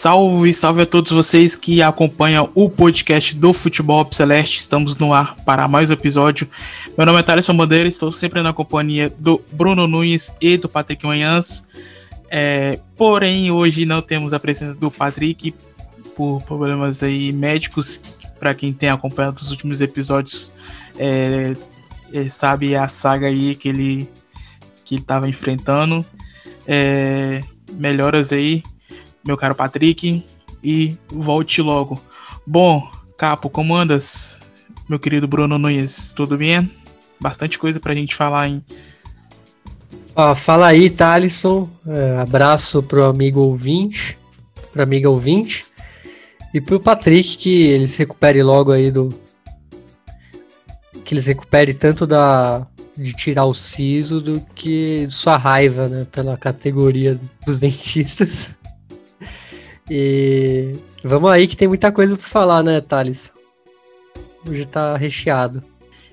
Salve, salve a todos vocês que acompanham o podcast do Futebol Celeste. Estamos no ar para mais um episódio. Meu nome é Thaleson Bandeira, estou sempre na companhia do Bruno Nunes e do Patrick Manhãs. É, porém, hoje não temos a presença do Patrick por problemas aí médicos. Para quem tem acompanhado os últimos episódios, é, é, sabe a saga aí que ele que estava enfrentando. É, melhoras aí meu caro Patrick, e volte logo. Bom, Capo, como andas, meu querido Bruno Nunes? Tudo bem? Bastante coisa pra gente falar, hein? Ó, fala aí, Thalisson. É, abraço pro amigo ouvinte, pra amiga ouvinte. E pro Patrick, que ele se recupere logo aí do. Que ele se recupere tanto da. de tirar o siso do que sua raiva, né? Pela categoria dos dentistas. E vamos aí que tem muita coisa para falar, né, Thales? Hoje tá recheado.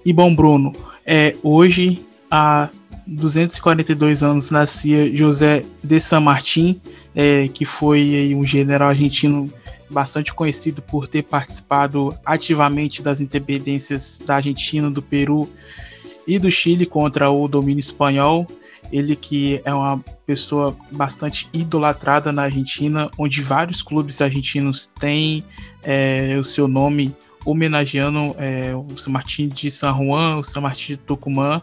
E bom, Bruno, é, hoje há 242 anos nascia José de San Martín, é, que foi um general argentino bastante conhecido por ter participado ativamente das independências da Argentina, do Peru e do Chile contra o domínio espanhol. Ele que é uma pessoa bastante idolatrada na Argentina, onde vários clubes argentinos têm é, o seu nome homenageando é, o São Martin de San Juan, o São Martin de Tucumã.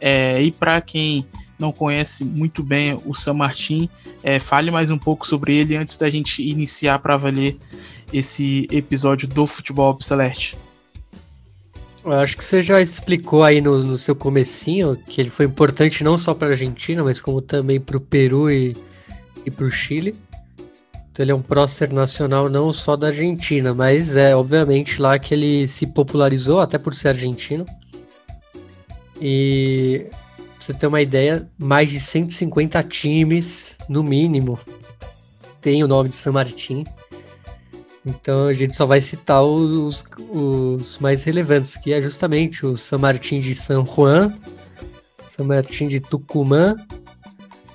É, e para quem não conhece muito bem o São Martin, é, fale mais um pouco sobre ele antes da gente iniciar para valer esse episódio do Futebol Celeste. Eu acho que você já explicou aí no, no seu comecinho que ele foi importante não só para a Argentina, mas como também para o Peru e, e para o Chile. Então ele é um prócer nacional não só da Argentina, mas é obviamente lá que ele se popularizou, até por ser argentino. E pra você ter uma ideia, mais de 150 times, no mínimo, tem o nome de San Martín. Então a gente só vai citar os, os mais relevantes, que é justamente o San Martín de San Juan, San Martín de Tucumã,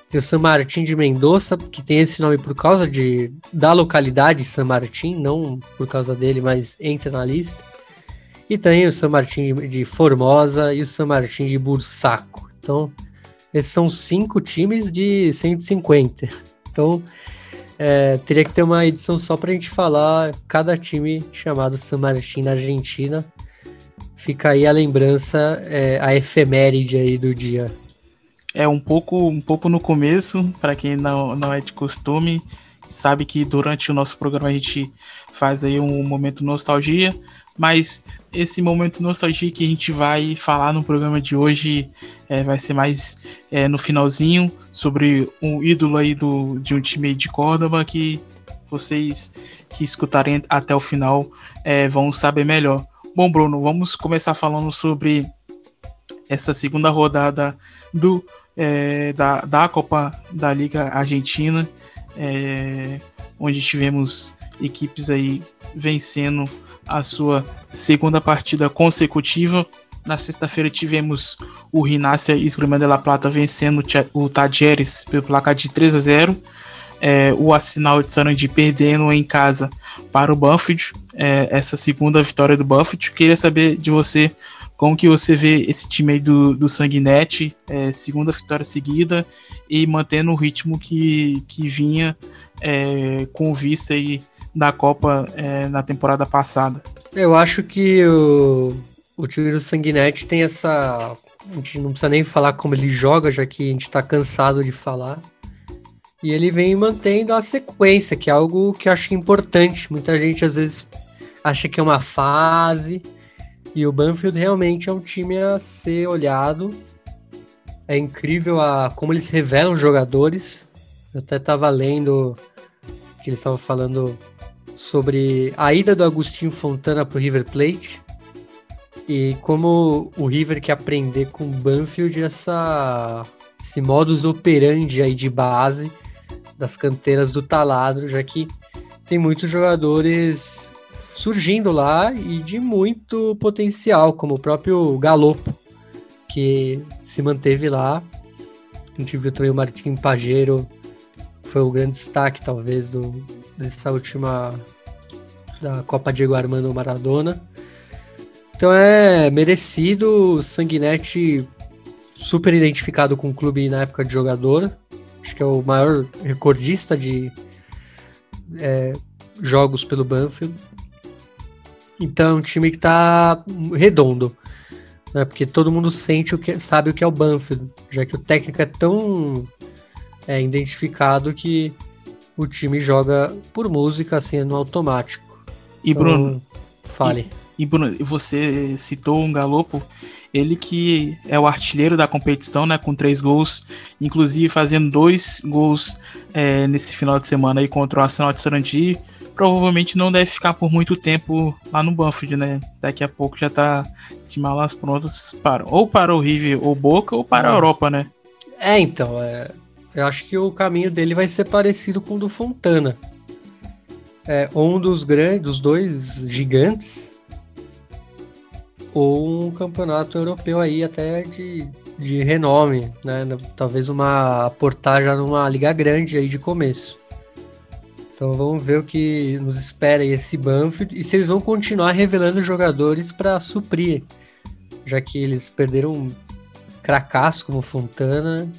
tem o San Martín de Mendoza, que tem esse nome por causa de, da localidade San Martín, não por causa dele, mas entra na lista. E tem o San Martín de Formosa e o San Martín de Bursaco. Então, esses são cinco times de 150. Então, é, teria que ter uma edição só pra gente falar cada time chamado San Martín na Argentina. Fica aí a lembrança, é, a efeméride aí do dia. É um pouco, um pouco no começo, para quem não, não é de costume, sabe que durante o nosso programa a gente faz aí um momento nostalgia, mas esse momento nostalgia que a gente vai falar no programa de hoje é, vai ser mais é, no finalzinho sobre um ídolo aí do, de um time de Córdoba que vocês que escutarem até o final é, vão saber melhor. Bom, Bruno, vamos começar falando sobre essa segunda rodada do, é, da, da Copa da Liga Argentina, é, onde tivemos equipes aí vencendo a sua segunda partida consecutiva. Na sexta-feira tivemos o Rinácia Esgrima de la Plata vencendo o Tajeres pelo placar de 3 a 0. É, o Assinal de Sarandi perdendo em casa para o Banfield. É, essa segunda vitória do Banfield. Queria saber de você como que você vê esse time aí do, do Sanguinete, é, segunda vitória seguida e mantendo o ritmo que, que vinha é, com vista aí da Copa é, na temporada passada. Eu acho que o, o time do Sanguinete tem essa. A gente não precisa nem falar como ele joga, já que a gente está cansado de falar. E ele vem mantendo a sequência, que é algo que eu acho importante. Muita gente às vezes acha que é uma fase. E o Banfield realmente é um time a ser olhado. É incrível a como eles revelam jogadores. Eu até estava lendo que eles estavam falando sobre a ida do Agostinho Fontana para o River Plate e como o River quer aprender com o Banfield essa esse modus operandi aí de base das canteiras do Taladro, já que tem muitos jogadores surgindo lá e de muito potencial, como o próprio Galopo, que se manteve lá. A gente viu também o Martim Pajero, foi o grande destaque, talvez, do, dessa última da Copa Diego Armando Maradona. Então é merecido, Sanguinete super identificado com o clube na época de jogador. Acho que é o maior recordista de é, jogos pelo Banfield. Então é um time que tá redondo. Né? Porque todo mundo sente o que sabe o que é o Banfield, já que o técnico é tão é, identificado que o time joga por música assim no automático. E então, Bruno, fale. E, e Bruno, você citou um Galopo ele que é o artilheiro da competição, né? Com três gols, inclusive fazendo dois gols é, nesse final de semana aí contra o Arsenal de Sarandi. Provavelmente não deve ficar por muito tempo lá no Banfield, né? Daqui a pouco já tá de malas prontas para ou para o River ou Boca ou para a Europa, né? É, então, é, eu acho que o caminho dele vai ser parecido com o do Fontana. É, um dos grandes, dos dois gigantes, ou um campeonato europeu aí até de, de renome, né? Talvez uma aportar já numa liga grande aí de começo. Então vamos ver o que nos espera aí esse Banfield e se eles vão continuar revelando jogadores para suprir, já que eles perderam um cracaço como Fontana.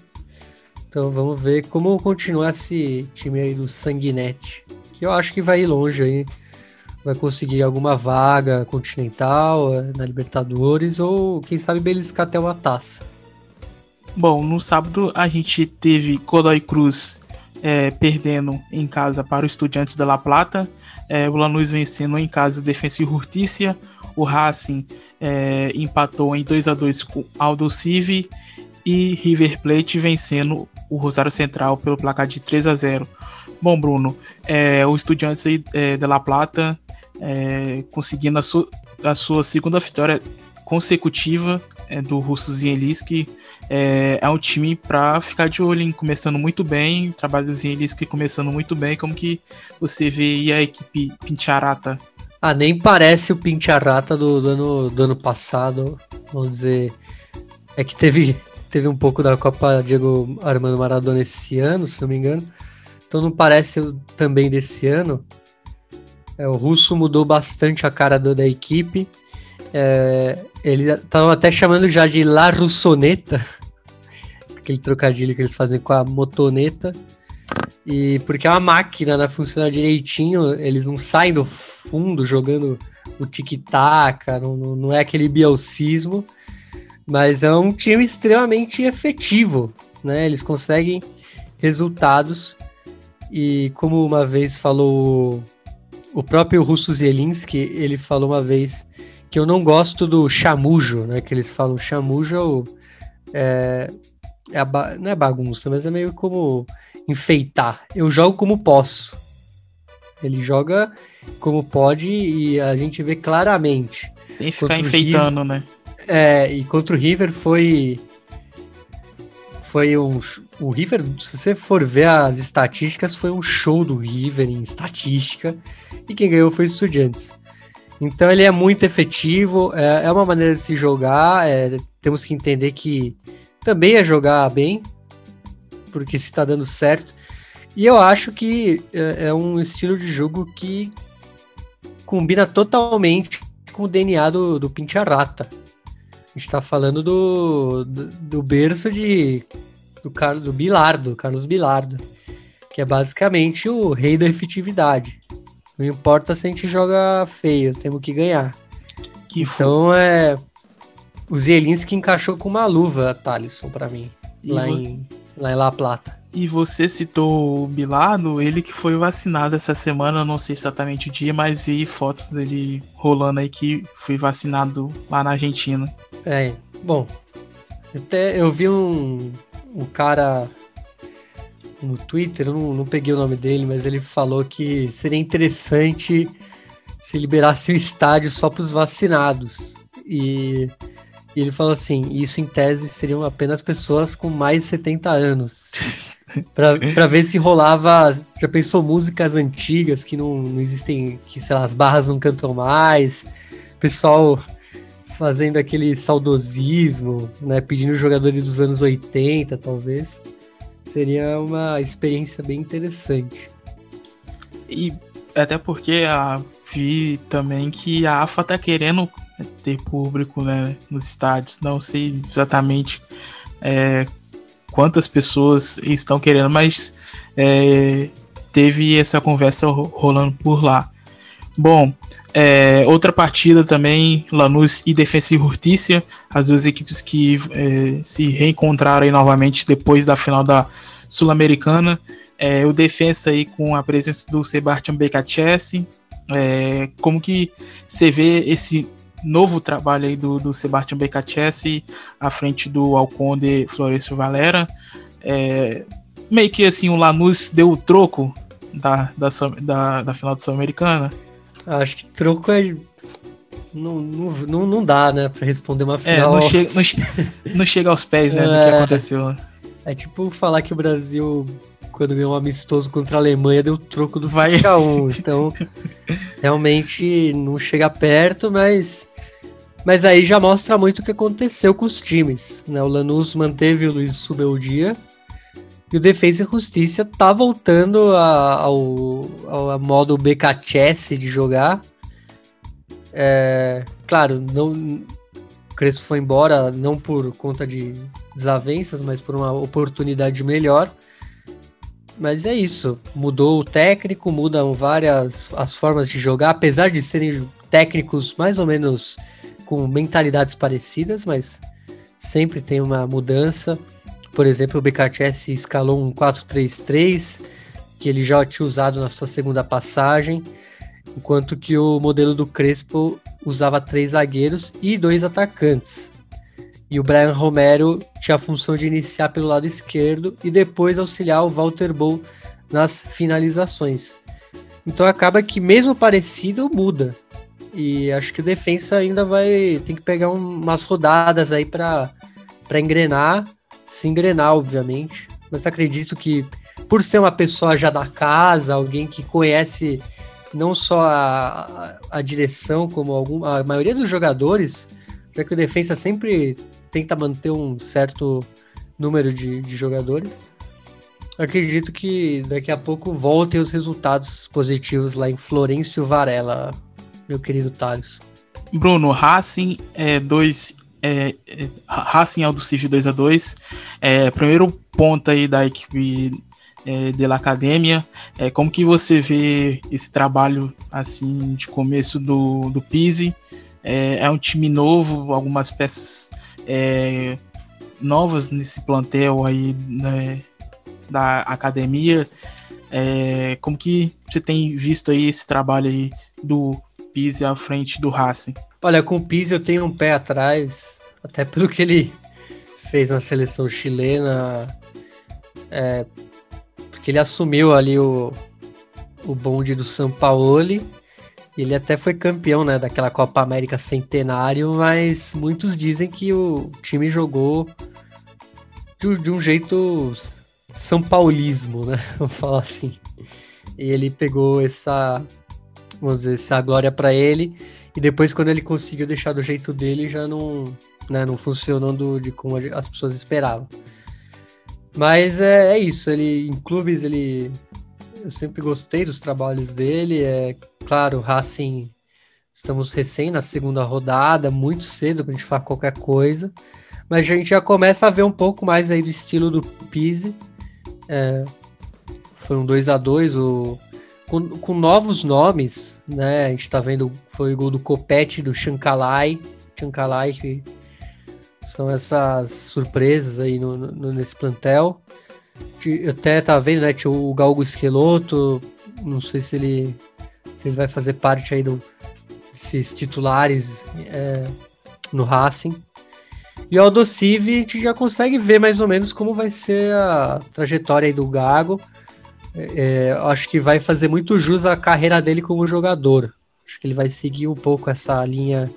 Então vamos ver como continua esse time aí do Sanguinete, que eu acho que vai ir longe aí. Vai conseguir alguma vaga continental eh, na Libertadores ou quem sabe beliscar até uma taça. Bom, no sábado a gente teve Godoy Cruz é, perdendo em casa para o Estudiantes da La Plata, é, o Lanús vencendo em casa o Defensa e Justiça, o Racing é, empatou em 2 a 2 com Aldo Civi. E River Plate vencendo o Rosário Central pelo placar de 3 a 0. Bom, Bruno, é, o Estudiantes é, de La Plata é, conseguindo a, su a, sua segunda vitória consecutiva é, do Russo Zielinski. É, é um time para ficar de olho, hein? começando muito bem, o trabalho do Zielinski começando muito bem. Como que você vê a equipe Pincharata? Ah, nem parece o Pincharata do, do, ano, do ano passado, vamos dizer. É que teve, teve um pouco da Copa Diego Armando Maradona esse ano, se não me engano. Então não parece também desse ano. É, o Russo mudou bastante a cara do, da equipe. É, eles estavam até chamando já de La Russoneta, aquele trocadilho que eles fazem com a motoneta. E porque é uma máquina, né, funciona direitinho, eles não saem do fundo jogando o tic-tac, não, não é aquele bielcismo, mas é um time extremamente efetivo, né? Eles conseguem resultados e como uma vez falou o próprio Russo Zielinski, ele falou uma vez que eu não gosto do chamujo, né? Que eles falam chamujo é, é não é bagunça, mas é meio como enfeitar. Eu jogo como posso. Ele joga como pode e a gente vê claramente. Sem ficar enfeitando, River, né? É, e contra o River foi foi um. O River, se você for ver as estatísticas, foi um show do River em estatística. E quem ganhou foi o Estudiantes. Então ele é muito efetivo, é, é uma maneira de se jogar. É, temos que entender que também é jogar bem, porque se está dando certo. E eu acho que é, é, um estilo de jogo que combina totalmente com o DNA do, do Pincharata. A gente tá falando do, do, do berço de do, Carlos, do Bilardo, Carlos Bilardo, que é basicamente o rei da efetividade. Não importa se a gente joga feio, temos que ganhar. Que então é. O Zielinski encaixou com uma luva, Thalisson, para mim, lá, você... em, lá em La Plata. E você citou o Bilardo, ele que foi vacinado essa semana, não sei exatamente o dia, mas vi fotos dele rolando aí que foi vacinado lá na Argentina. É, bom, até eu vi um, um cara no Twitter, eu não, não peguei o nome dele, mas ele falou que seria interessante se liberasse o estádio só para os vacinados. E E ele falou assim: isso em tese seriam apenas pessoas com mais de 70 anos. pra, pra ver se rolava. Já pensou músicas antigas que não, não existem, que sei lá, as barras não cantam mais. Pessoal fazendo aquele saudosismo, né? Pedindo jogadores dos anos 80, talvez. Seria uma experiência bem interessante. E até porque a, vi também que a AFA tá querendo ter público né, nos estádios. Não sei exatamente é, quantas pessoas estão querendo, mas é, teve essa conversa rolando por lá. Bom, é, outra partida também, Lanús e Defensa e Hurtícia, as duas equipes que é, se reencontraram novamente depois da final da Sul-Americana. É, o Defensa aí com a presença do Sebastian Becacchese. É, como que você vê esse novo trabalho aí do, do Sebastian Becacchese à frente do Alconde Florencio Valera. É, meio que assim, o Lanús deu o troco da, da, da, da final da Sul-Americana. Acho que troco é. Não, não, não dá, né, pra responder uma final. É, não chega, não, não chega aos pés, né, é, do que é. aconteceu. É tipo falar que o Brasil, quando ganhou um amistoso contra a Alemanha, deu troco do 5x1. Então, realmente não chega perto, mas mas aí já mostra muito o que aconteceu com os times. Né? O Lanús manteve o Luiz Subeldia e o Defesa e Justiça tá voltando a, ao, ao modo BKCS de jogar. É, claro, não, o Crespo foi embora não por conta de desavenças, mas por uma oportunidade melhor. Mas é isso, mudou o técnico, mudam várias as formas de jogar, apesar de serem técnicos mais ou menos com mentalidades parecidas, mas sempre tem uma mudança. Por exemplo, o BKTS escalou um 4-3-3, que ele já tinha usado na sua segunda passagem, enquanto que o modelo do Crespo usava três zagueiros e dois atacantes. E o Brian Romero tinha a função de iniciar pelo lado esquerdo e depois auxiliar o Walter Bow nas finalizações. Então acaba que mesmo parecido muda. E acho que o defensa ainda vai tem que pegar um, umas rodadas aí para para engrenar, se engrenar, obviamente. Mas acredito que por ser uma pessoa já da casa, alguém que conhece não só a, a, a direção, como algum, a maioria dos jogadores, já que o defensa sempre tenta manter um certo número de, de jogadores. Acredito que daqui a pouco voltem os resultados positivos lá em Florencio Varela, meu querido Thales. Bruno, Racing é 2. É, é, Racing Aldo Cif 2 a 2 é, Primeiro ponto aí da equipe é, da academia. É, como que você vê esse trabalho assim de começo do, do Pise? É, é um time novo, algumas peças é, novas nesse plantel aí né, da academia. É, como que você tem visto aí esse trabalho aí do Pise à frente do Racing? Olha, com o Pise eu tenho um pé atrás, até pelo que ele fez na seleção chilena, é, porque ele assumiu ali o, o bonde do São Paulo. Ele até foi campeão né, daquela Copa América Centenário, mas muitos dizem que o time jogou de, de um jeito São Paulismo, né? Vamos falar assim. E ele pegou essa, vamos dizer, essa glória para ele. E depois, quando ele conseguiu deixar do jeito dele, já não, né, não funcionou do, de como as pessoas esperavam. Mas é, é, isso, ele em clubes ele eu sempre gostei dos trabalhos dele. É claro, Racing estamos recém na segunda rodada, muito cedo para a gente falar qualquer coisa, mas a gente já começa a ver um pouco mais aí do estilo do Pise. É, foi um 2 a 2 o com, com, novos nomes, né? A gente tá vendo, foi o gol do Copete, do Chankalai, Chankalai, que são essas surpresas aí no, no, nesse plantel. Eu até tá vendo, né? Tinha o Galgo Esqueloto, não sei se ele, se ele vai fazer parte aí do, desses titulares é, no Racing. E o Aldocive a gente já consegue ver mais ou menos como vai ser a trajetória aí do Gago. É, acho que vai fazer muito jus à carreira dele como jogador. Acho que ele vai seguir um pouco essa linha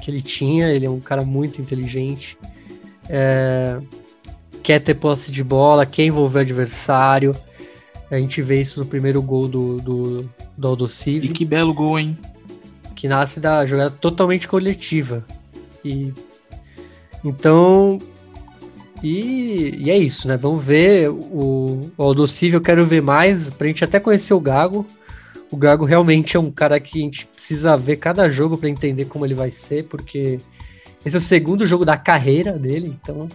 que ele tinha. Ele é um cara muito inteligente. É, quer ter posse de bola, quer envolver o adversário. A gente vê isso no primeiro gol do, do, do Aldocive. E que belo gol, hein? Que nasce da jogada totalmente coletiva. E então. E, e é isso, né? Vamos ver o, o eu quero ver mais, pra gente até conhecer o Gago. O Gago realmente é um cara que a gente precisa ver cada jogo para entender como ele vai ser, porque esse é o segundo jogo da carreira dele, então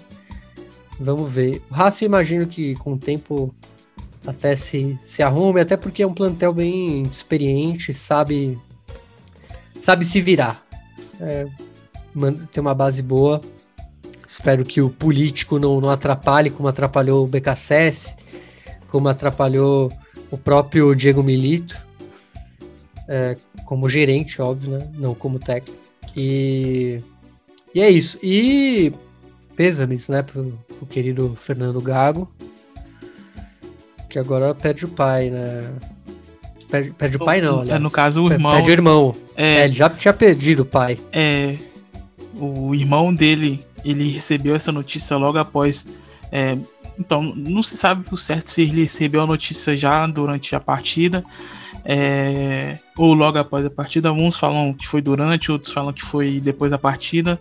vamos ver. O Racing, imagino que com o tempo até se, se arrume, até porque é um plantel bem experiente, sabe sabe se virar. É, tem uma base boa. Espero que o político não, não atrapalhe como atrapalhou o BKSS, como atrapalhou o próprio Diego Milito, é, como gerente, óbvio, né? não como técnico. E, e é isso. E pêsames, né, pro, pro querido Fernando Gago, que agora perde o pai, né? Perde, perde o pai, não, aliás. É, no caso, o irmão. Perde o irmão. É, é, ele já tinha perdido o pai. É. O irmão dele ele recebeu essa notícia logo após. É, então, não se sabe por certo se ele recebeu a notícia já durante a partida é, ou logo após a partida. Uns falam que foi durante, outros falam que foi depois da partida.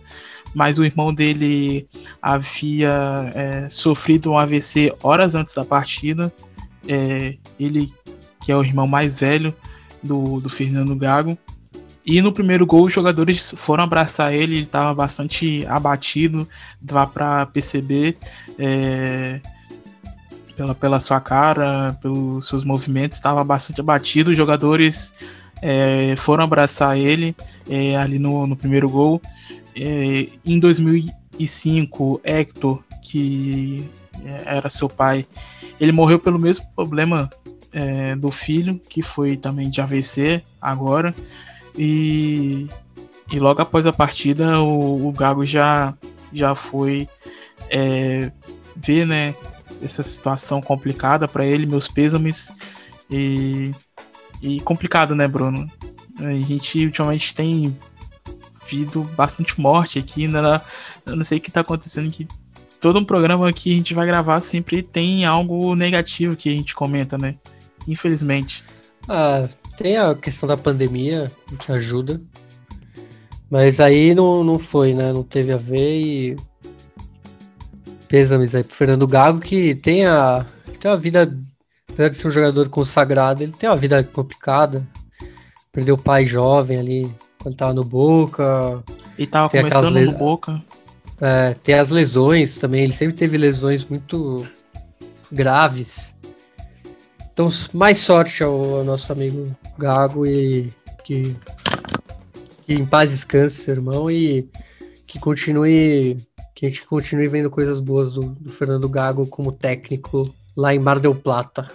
Mas o irmão dele havia é, sofrido um AVC horas antes da partida. É, ele, que é o irmão mais velho do, do Fernando Gago, e no primeiro gol, os jogadores foram abraçar ele, ele estava bastante abatido, dá para perceber é, pela, pela sua cara, pelos seus movimentos, estava bastante abatido. Os jogadores é, foram abraçar ele é, ali no, no primeiro gol. É, em 2005, Hector, que é, era seu pai, ele morreu pelo mesmo problema é, do filho, que foi também de AVC agora. E, e logo após a partida, o, o Gago já, já foi é, ver né, essa situação complicada para ele, meus pêsames. E, e complicado, né, Bruno? A gente ultimamente tem visto bastante morte aqui, né? Eu não sei o que tá acontecendo que todo um programa que a gente vai gravar sempre tem algo negativo que a gente comenta, né? Infelizmente. Ah, tem a questão da pandemia, que ajuda. Mas aí não, não foi, né? Não teve a ver e. Pêsames aí pro Fernando Gago, que tem a, tem uma vida. Apesar de ser um jogador consagrado, ele tem uma vida complicada. Perdeu o pai jovem ali, quando tava no Boca. E tava começando no Boca. É, tem as lesões também, ele sempre teve lesões muito graves. Então, mais sorte ao, ao nosso amigo Gago e que, que em paz descanse, seu irmão, e que continue. Que a gente continue vendo coisas boas do, do Fernando Gago como técnico lá em Mar del Plata.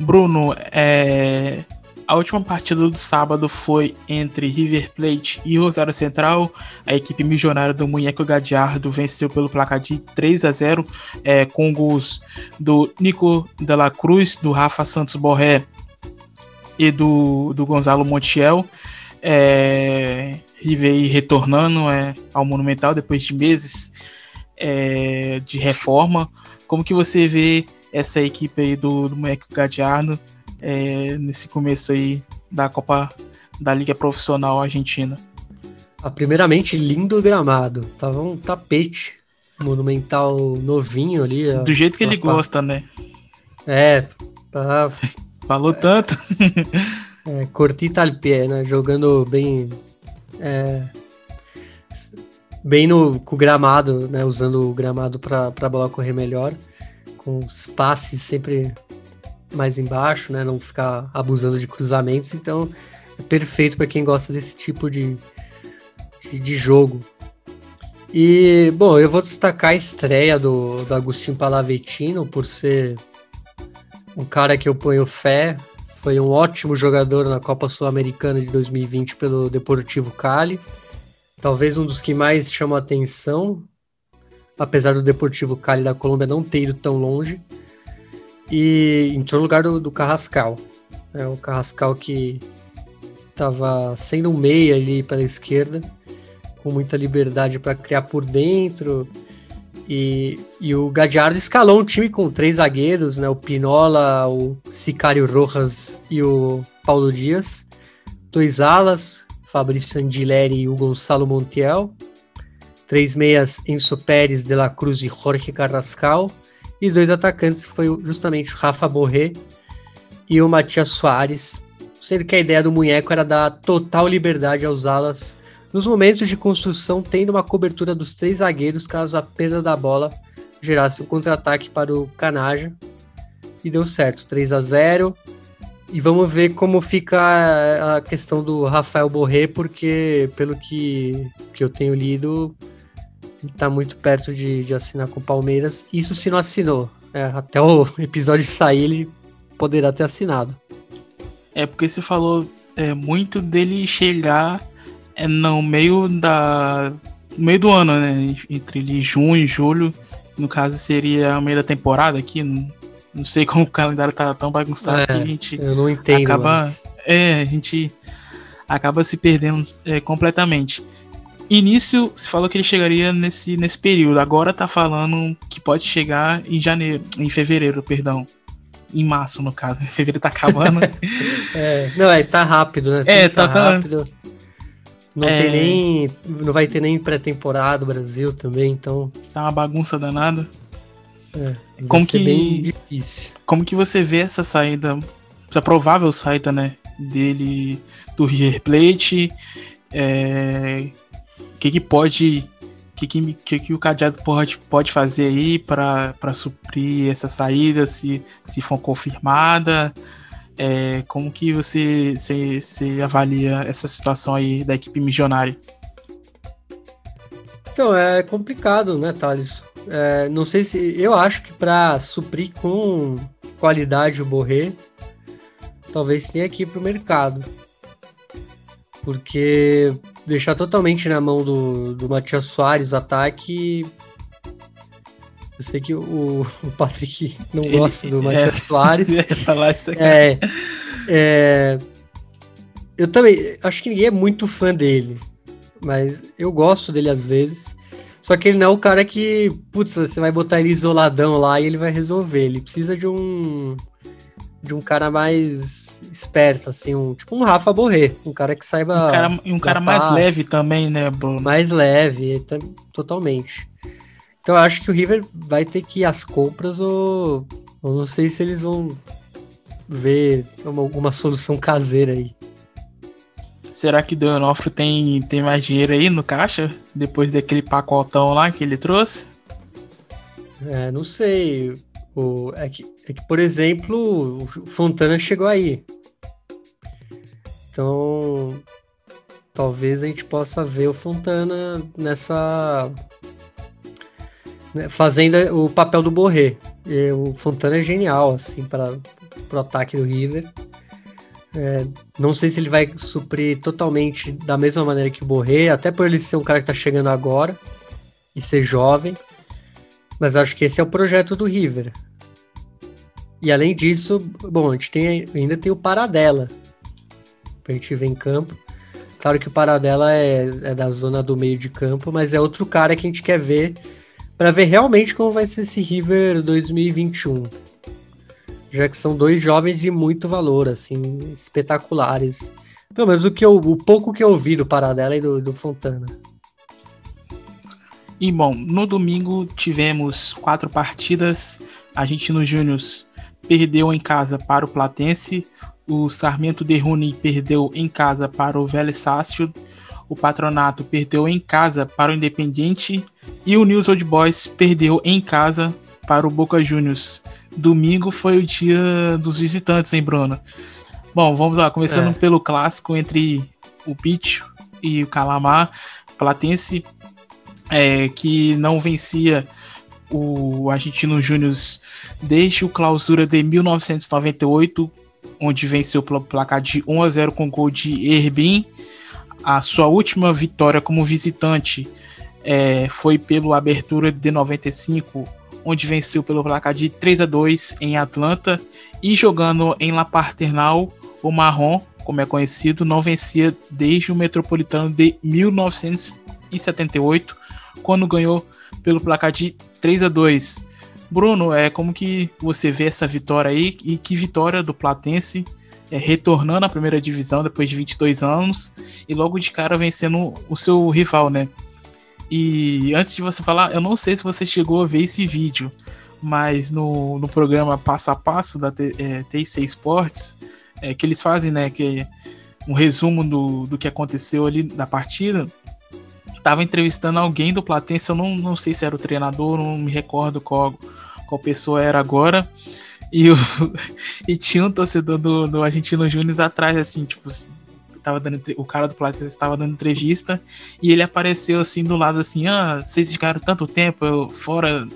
Bruno, é, a última partida do sábado foi entre River Plate e Rosário Central. A equipe milionária do Munheco Gadiardo venceu pelo placar de 3 a 0 é, com gols do Nico de la Cruz, do Rafa Santos Borré e do, do Gonzalo Montiel. É, River retornando é, ao Monumental depois de meses é, de reforma. Como que você vê essa equipe aí do, do Munheco Gadiardo? é, nesse começo aí da Copa da Liga Profissional Argentina? Ah, primeiramente, lindo gramado. Tava um tapete monumental novinho ali. Do jeito que ele gosta, né? É, tá. Falou tanto. é, cortita al né? Jogando bem. É, bem no, com o gramado, né? Usando o gramado para a bola correr melhor. Com os passes sempre mais embaixo, né? Não ficar abusando de cruzamentos. Então, é perfeito para quem gosta desse tipo de, de, de, jogo. E, bom, eu vou destacar a estreia do, do Agostinho Palavetino por ser um cara que eu ponho fé. Foi um ótimo jogador na Copa Sul-Americana de 2020 pelo Deportivo Cali. Talvez um dos que mais chamam a atenção, apesar do Deportivo Cali da Colômbia não ter ido tão longe e entrou no lugar do, do Carrascal. É o Carrascal que estava sendo um meia ali pela esquerda. com muita liberdade para criar por dentro. E, e o Gadiardo escalou um time com três zagueiros, né? O Pinola, o Sicário Rojas e o Paulo Dias. Dois alas, Fabrício Andileri e o Gonçalo Montiel. Três meias, Enzo Pérez, De La Cruz e Jorge Carrascal. E dois atacantes, foi justamente o Rafa Borré e o Matias Soares. Sendo que a ideia do Munheco era dar total liberdade aos alas nos momentos de construção, tendo uma cobertura dos três zagueiros caso a perda da bola gerasse um contra-ataque para o Canaja. E deu certo, 3 a 0 E vamos ver como fica a questão do Rafael Borré, porque pelo que, que eu tenho lido, está muito perto de, de assinar com o Palmeiras. Isso se não assinou. É, até o episódio sair, ele poderá ter assinado. É porque você falou é, muito dele chegar é, no meio da. No meio do ano, né? Entre junho e julho. No caso, seria o meio da temporada aqui. Não, não sei como o calendário tá tão bagunçado É, que a gente Eu não entendo. acaba. mas- É, a gente acaba se perdendo é, completamente. Início, se falou que ele chegaria nesse, nesse período. Agora tá falando que pode chegar em janeiro, em fevereiro, perdão. Em março, no caso. Fevereiro tá acabando. É, não, é, tá rápido, né? É, tá- tá- rápido. Não É. tem nem. Não vai ter nem pré-temporada Brasil também, então. tá uma bagunça danada. É, Como que- bem difícil. Como que você vê essa saída, essa provável saída, né, dele do River Plate? É, O que que pode, o que que, que que o cadeado pode, pode fazer aí para suprir essa saída, se, se for confirmada? É, como que você, você avalia essa situação aí da equipe missionária? Então, é complicado, né, Thales? É, não sei se. Eu acho que para suprir com qualidade o Borré, talvez tenha que ir pro mercado. Porque deixar totalmente na mão do, do Matias Soares o ataque. Eu sei que o, o Patrick não Ele- gosta do é. Matias Soares. Ia falar isso aqui. É, é, eu também acho que ninguém é muito fã dele, mas eu gosto dele às vezes. Só que ele não é o cara que, putz, você vai botar ele isoladão lá e ele vai resolver. Ele precisa de um de um cara mais esperto, assim, um tipo um Rafa Borré, um cara que saiba Um cara, e um cara mais leve também, né, Bruno? mais leve, totalmente. Então eu acho que o River vai ter que ir às compras ou eu não sei se eles vão ver uma- alguma solução caseira aí. Será que o Donofrio tem, tem mais dinheiro aí no caixa? Depois daquele pacotão lá que ele trouxe? É, não sei. O, é, que, é que, por exemplo, o Fontana chegou aí. Então, talvez a gente possa ver o Fontana nessa. Né, fazendo o papel do Borré. E o Fontana é genial, assim, para o ataque do River. É, não sei se ele vai suprir totalmente da mesma maneira que o Borré, até por ele ser um cara que tá chegando agora e ser jovem. Mas acho que esse é o projeto do River. E além disso, bom, a gente tem, ainda tem o Paradela. Pra gente ver em campo. Claro que o Paradela é, é da zona do meio de campo, mas é outro cara que a gente quer ver para ver realmente como vai ser esse River 2021. Já que são dois jovens de muito valor, assim, espetaculares. Pelo menos o, que eu, o pouco que eu vi do Paradela e do, do Fontana. E bom, no domingo tivemos quatro partidas. Argentino Júnior perdeu em casa para o Platense. O Sarmiento de Runi perdeu em casa para o Vélez Sácio. O Patronato perdeu em casa para o Independiente. E o News Old Boys perdeu em casa para o Boca Juniors. Domingo foi o dia dos visitantes, hein, Bruno? Bom, vamos lá, começando É. pelo clássico entre o Bicho e o Calamar. Platense é, que não vencia o Argentino Júnior desde o clausura de 1998, onde venceu pelo placar de 1 a 0 com gol de Erbin. A sua última vitória como visitante é, foi pelo Abertura de 95, onde venceu pelo placar de 3 a 2 em Atlanta. E jogando em La Paternal, o Marrom, como é conhecido, não vencia desde o Metropolitano de 1978, quando ganhou pelo placar de 3 a 2. Bruno, é como que você vê essa vitória aí e que vitória do Platense é, retornando à primeira divisão depois de 22 anos e logo de cara vencendo o seu rival, né? E antes de você falar, eu não sei se você chegou a ver esse vídeo, mas no, no programa Passo a Passo da T, é, TIC Sports, é, que eles fazem, né, que um resumo do, do que aconteceu ali da partida, tava entrevistando alguém do Platense, eu não, não sei se era o treinador, não me recordo qual, qual pessoa era agora, e, o, e tinha um torcedor do, do Argentino Júnior atrás, assim, tipo, tava dando, o cara do Platense estava dando entrevista, e ele apareceu assim do lado, assim, ah, vocês ficaram tanto tempo fora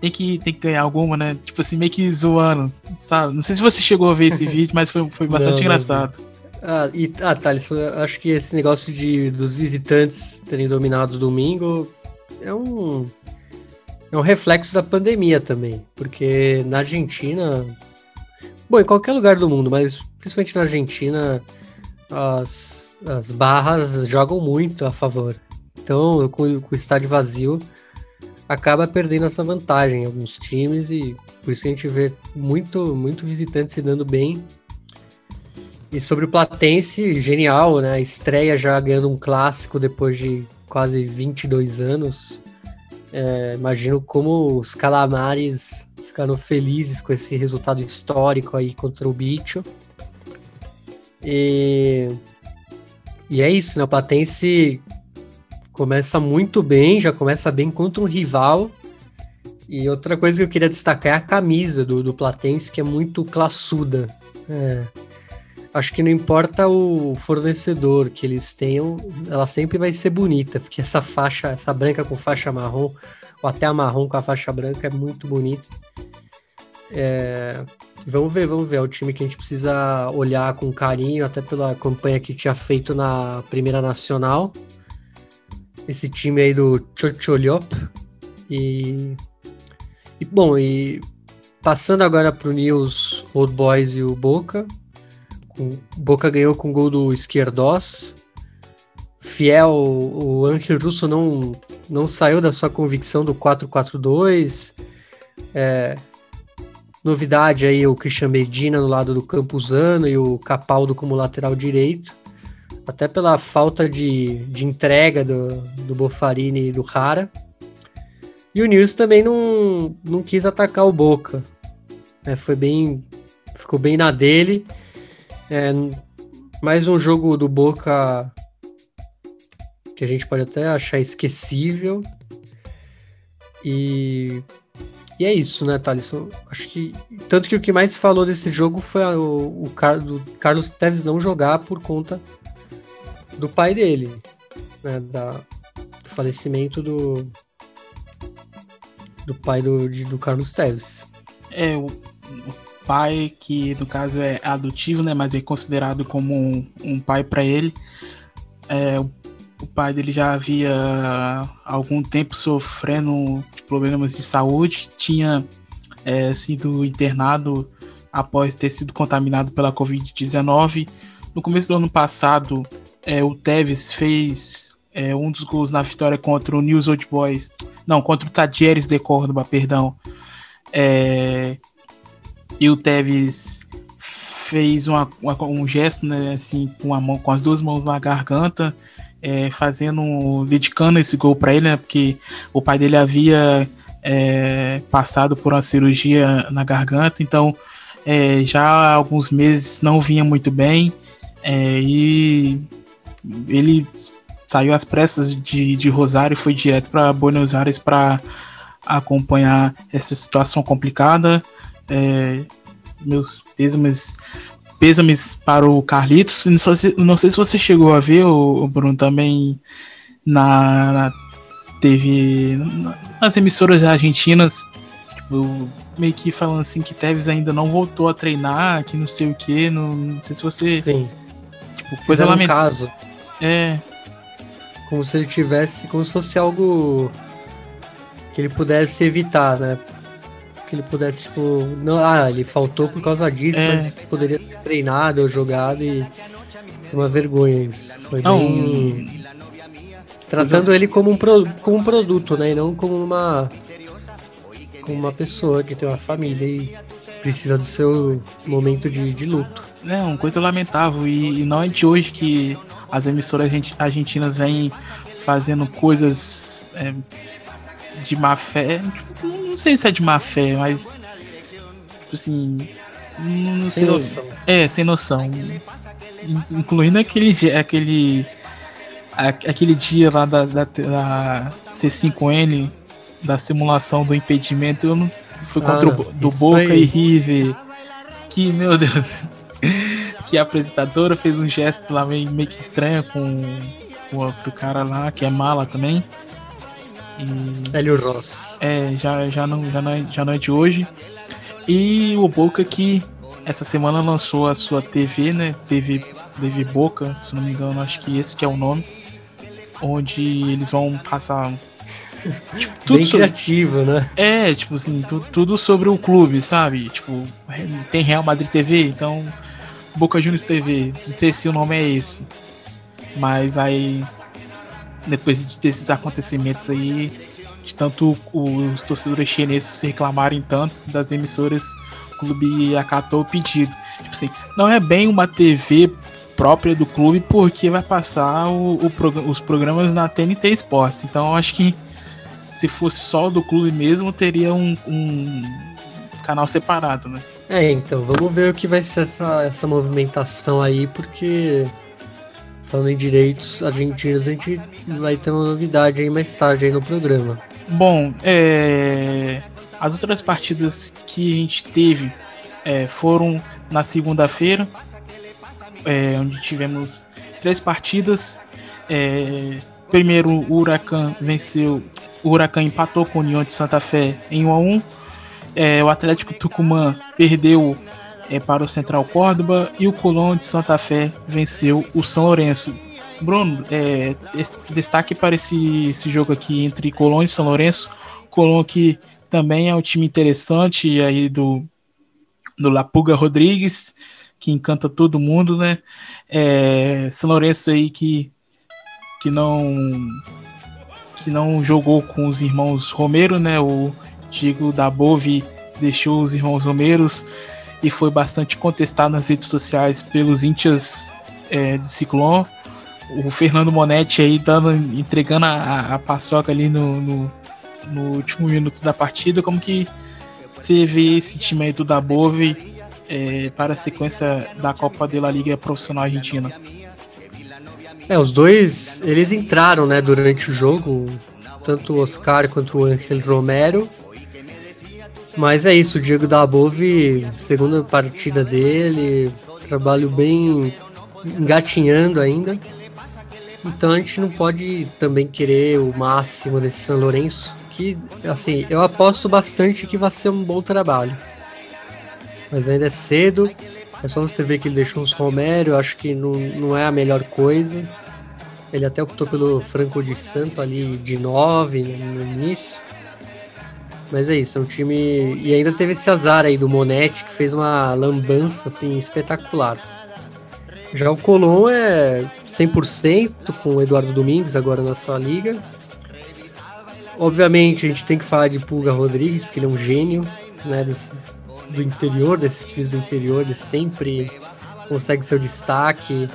tem que, tem que ganhar alguma, né? Tipo assim, meio que zoando, sabe? Não sei se você chegou a ver esse vídeo, mas foi, foi bastante não, engraçado. Não. Ah, e, ah, Thales, acho que esse negócio de, dos visitantes terem dominado o domingo é um, é um reflexo da pandemia também. Porque na Argentina. Bom, em qualquer lugar do mundo, mas principalmente na Argentina, as, as barras jogam muito a favor. Então, com, com o estádio vazio, acaba perdendo essa vantagem em alguns times e por isso que a gente vê muito, muito visitante se dando bem. E sobre o Platense, genial, né? Estreia já ganhando um clássico depois de quase 22 anos. É, imagino como os calamares ficaram felizes com esse resultado histórico aí contra o Bicho. E, e é isso, né? O Platense começa muito bem, já começa bem contra um rival. E outra coisa que eu queria destacar é a camisa do, do Platense, que é muito classuda. É, acho que não importa o fornecedor que eles tenham, ela sempre vai ser bonita, porque essa faixa, essa branca com faixa marrom, ou até a marrom com a faixa branca, é muito bonita. É, vamos ver, vamos ver. É o time que a gente precisa olhar com carinho, até pela campanha que tinha feito na Primeira Nacional esse time aí do Chocholhop. E, e bom, e passando agora pro News Old Boys e o Boca. O Boca ganhou com gol do Esquerdos. Fiel, o Angel Russo não, não saiu da sua convicção do 4-4-2. É, novidade aí o Christian Medina no lado do Campuzano e o Capaldo como lateral direito até pela falta de, de entrega do, do Bofarini e do Rara. E o Nils também não, não quis atacar o Boca. É, foi bem. Ficou bem na dele. É, mais um jogo do Boca que a gente pode até achar esquecível. E, e é isso, né, Thalisson? Acho que. Tanto que o que mais falou desse jogo foi o, o Car Carlos Teves não jogar por conta do pai dele, né, da, do falecimento do, do pai do, de, do Carlos Teves. É, o, o, pai que no caso é adotivo, né, mas é considerado como um, um pai para ele. É, o, pai dele já havia algum tempo sofrendo problemas de saúde, tinha é, sido internado após ter sido contaminado pela Covid-19. No começo do ano passado, é, o Tevez fez é, um dos gols na vitória contra o News Old Boys. Não, contra o Tadieres de Córdoba, perdão. É, e o Tevez fez uma, uma, um gesto, né, assim, com, a mão, com as duas mãos na garganta, é, fazendo, dedicando esse gol para ele, né, porque o pai dele havia é, passado por uma cirurgia na garganta, então é, já há alguns meses não vinha muito bem, é, e ele saiu às pressas de, de Rosário e foi direto para Buenos Aires para acompanhar essa situação complicada. É, meus pêsames, pêsames para o Carlitos. Não sei, se, não sei se você chegou a ver, o, Bruno, também na, na teve nas emissoras argentinas, tipo, meio que falando assim que Tevez ainda não voltou a treinar, que não sei o que, não, não sei se você. Sim. Tipo, coisa lamentável. caso. É. Como se ele tivesse. Como se fosse algo que ele pudesse evitar, né? Que ele pudesse, tipo. Não, ah, ele faltou por causa disso, é. mas poderia ter treinado ou jogado e. Foi uma vergonha isso. Foi não, bem. Tratando ele como um, pro, como um produto, né? E não como uma. Como uma pessoa que tem uma família e precisa do seu momento de, de luto. É, uma coisa lamentável. E, e não é de hoje que as emissoras argentinas vêm fazendo coisas é, de má fé. Tipo, não sei se é de má fé, mas. Tipo assim. Não sem sei, noção. É, sem noção. Incluindo aquele, aquele aquele dia lá da, da, da, C5N, da simulação do impedimento, eu não, foi contra ah, o do Boca aí. e River. Que, meu Deus. que a apresentadora fez um gesto lá meio, meio que estranho com o outro cara lá, que é mala também. E, Hélio Ross. É, já, já, não, já, não é, já não é de hoje. E o Boca que essa semana lançou a sua TV, né? TV, TV Boca, se não me engano, acho que esse que é o nome onde eles vão passar. Tipo, tudo Bem sobre... criativo, né? É, tipo assim, tu, tudo sobre o clube, sabe? Tipo, tem Real Madrid TV, então Boca Juniors TV, não sei se o nome é esse. Mas aí, depois desses acontecimentos aí, de tanto os torcedores chineses se reclamarem tanto das emissoras, o clube acatou o pedido. Tipo assim, não é bem uma TV própria do clube porque vai passar o, o os programas na TNT Sports. Então acho que se fosse só do clube mesmo, teria um, um canal separado, né? É, então, vamos ver o que vai ser essa, essa movimentação aí, porque falando em direitos argentinos, a gente vai ter uma novidade aí mais tarde aí no programa. Bom, é... as outras partidas que a gente teve é, foram na segunda-feira é, onde tivemos três partidas. É, primeiro, o Huracan venceu, o Huracan empatou com o União de Santa Fé em 1 a 1. É, o Atlético Tucumã perdeu é, para o Central Córdoba e o Colón de Santa Fé venceu o São Lourenço. Bruno, é, destaque para esse, esse jogo aqui entre Colón e São Lourenço. Colón que também é um time interessante aí do, do Lapuga Rodrigues, que encanta todo mundo, né? É, São Lourenço aí que, que não que não jogou com os irmãos Romero, né? O Diego da Bove deixou os irmãos Romeros e foi bastante contestado nas redes sociais pelos índios é, de Ciclone. O Fernando Monetti aí dando, entregando a, a paçoca ali no, no, no, último minuto da partida. Como que você vê esse time aí do Dabove é, para a sequência da Copa de la Liga Profissional Argentina. É, os dois, eles entraram, né, durante o jogo, tanto o Oscar quanto o Angel Romero. Mas é isso, o Diego Dabove, segunda partida dele, trabalho bem engatinhando ainda. Então a gente não pode também querer o máximo desse São Lourenço, que assim, eu aposto bastante que vai ser um bom trabalho mas ainda é cedo. É só você ver que ele deixou uns Romero, acho que não, não é a melhor coisa. Ele até optou pelo Franco de Santo ali de 9 no início. Mas é isso, é um time. E ainda teve esse azar aí do Monetti, que fez uma lambança assim, espetacular. Já o Colom é 100% com o Eduardo Domingues agora na sua liga. Obviamente a gente tem que falar de Pulga Rodrigues, porque ele é um gênio né, desses, do interior, desses times do interior, ele sempre consegue seu destaque.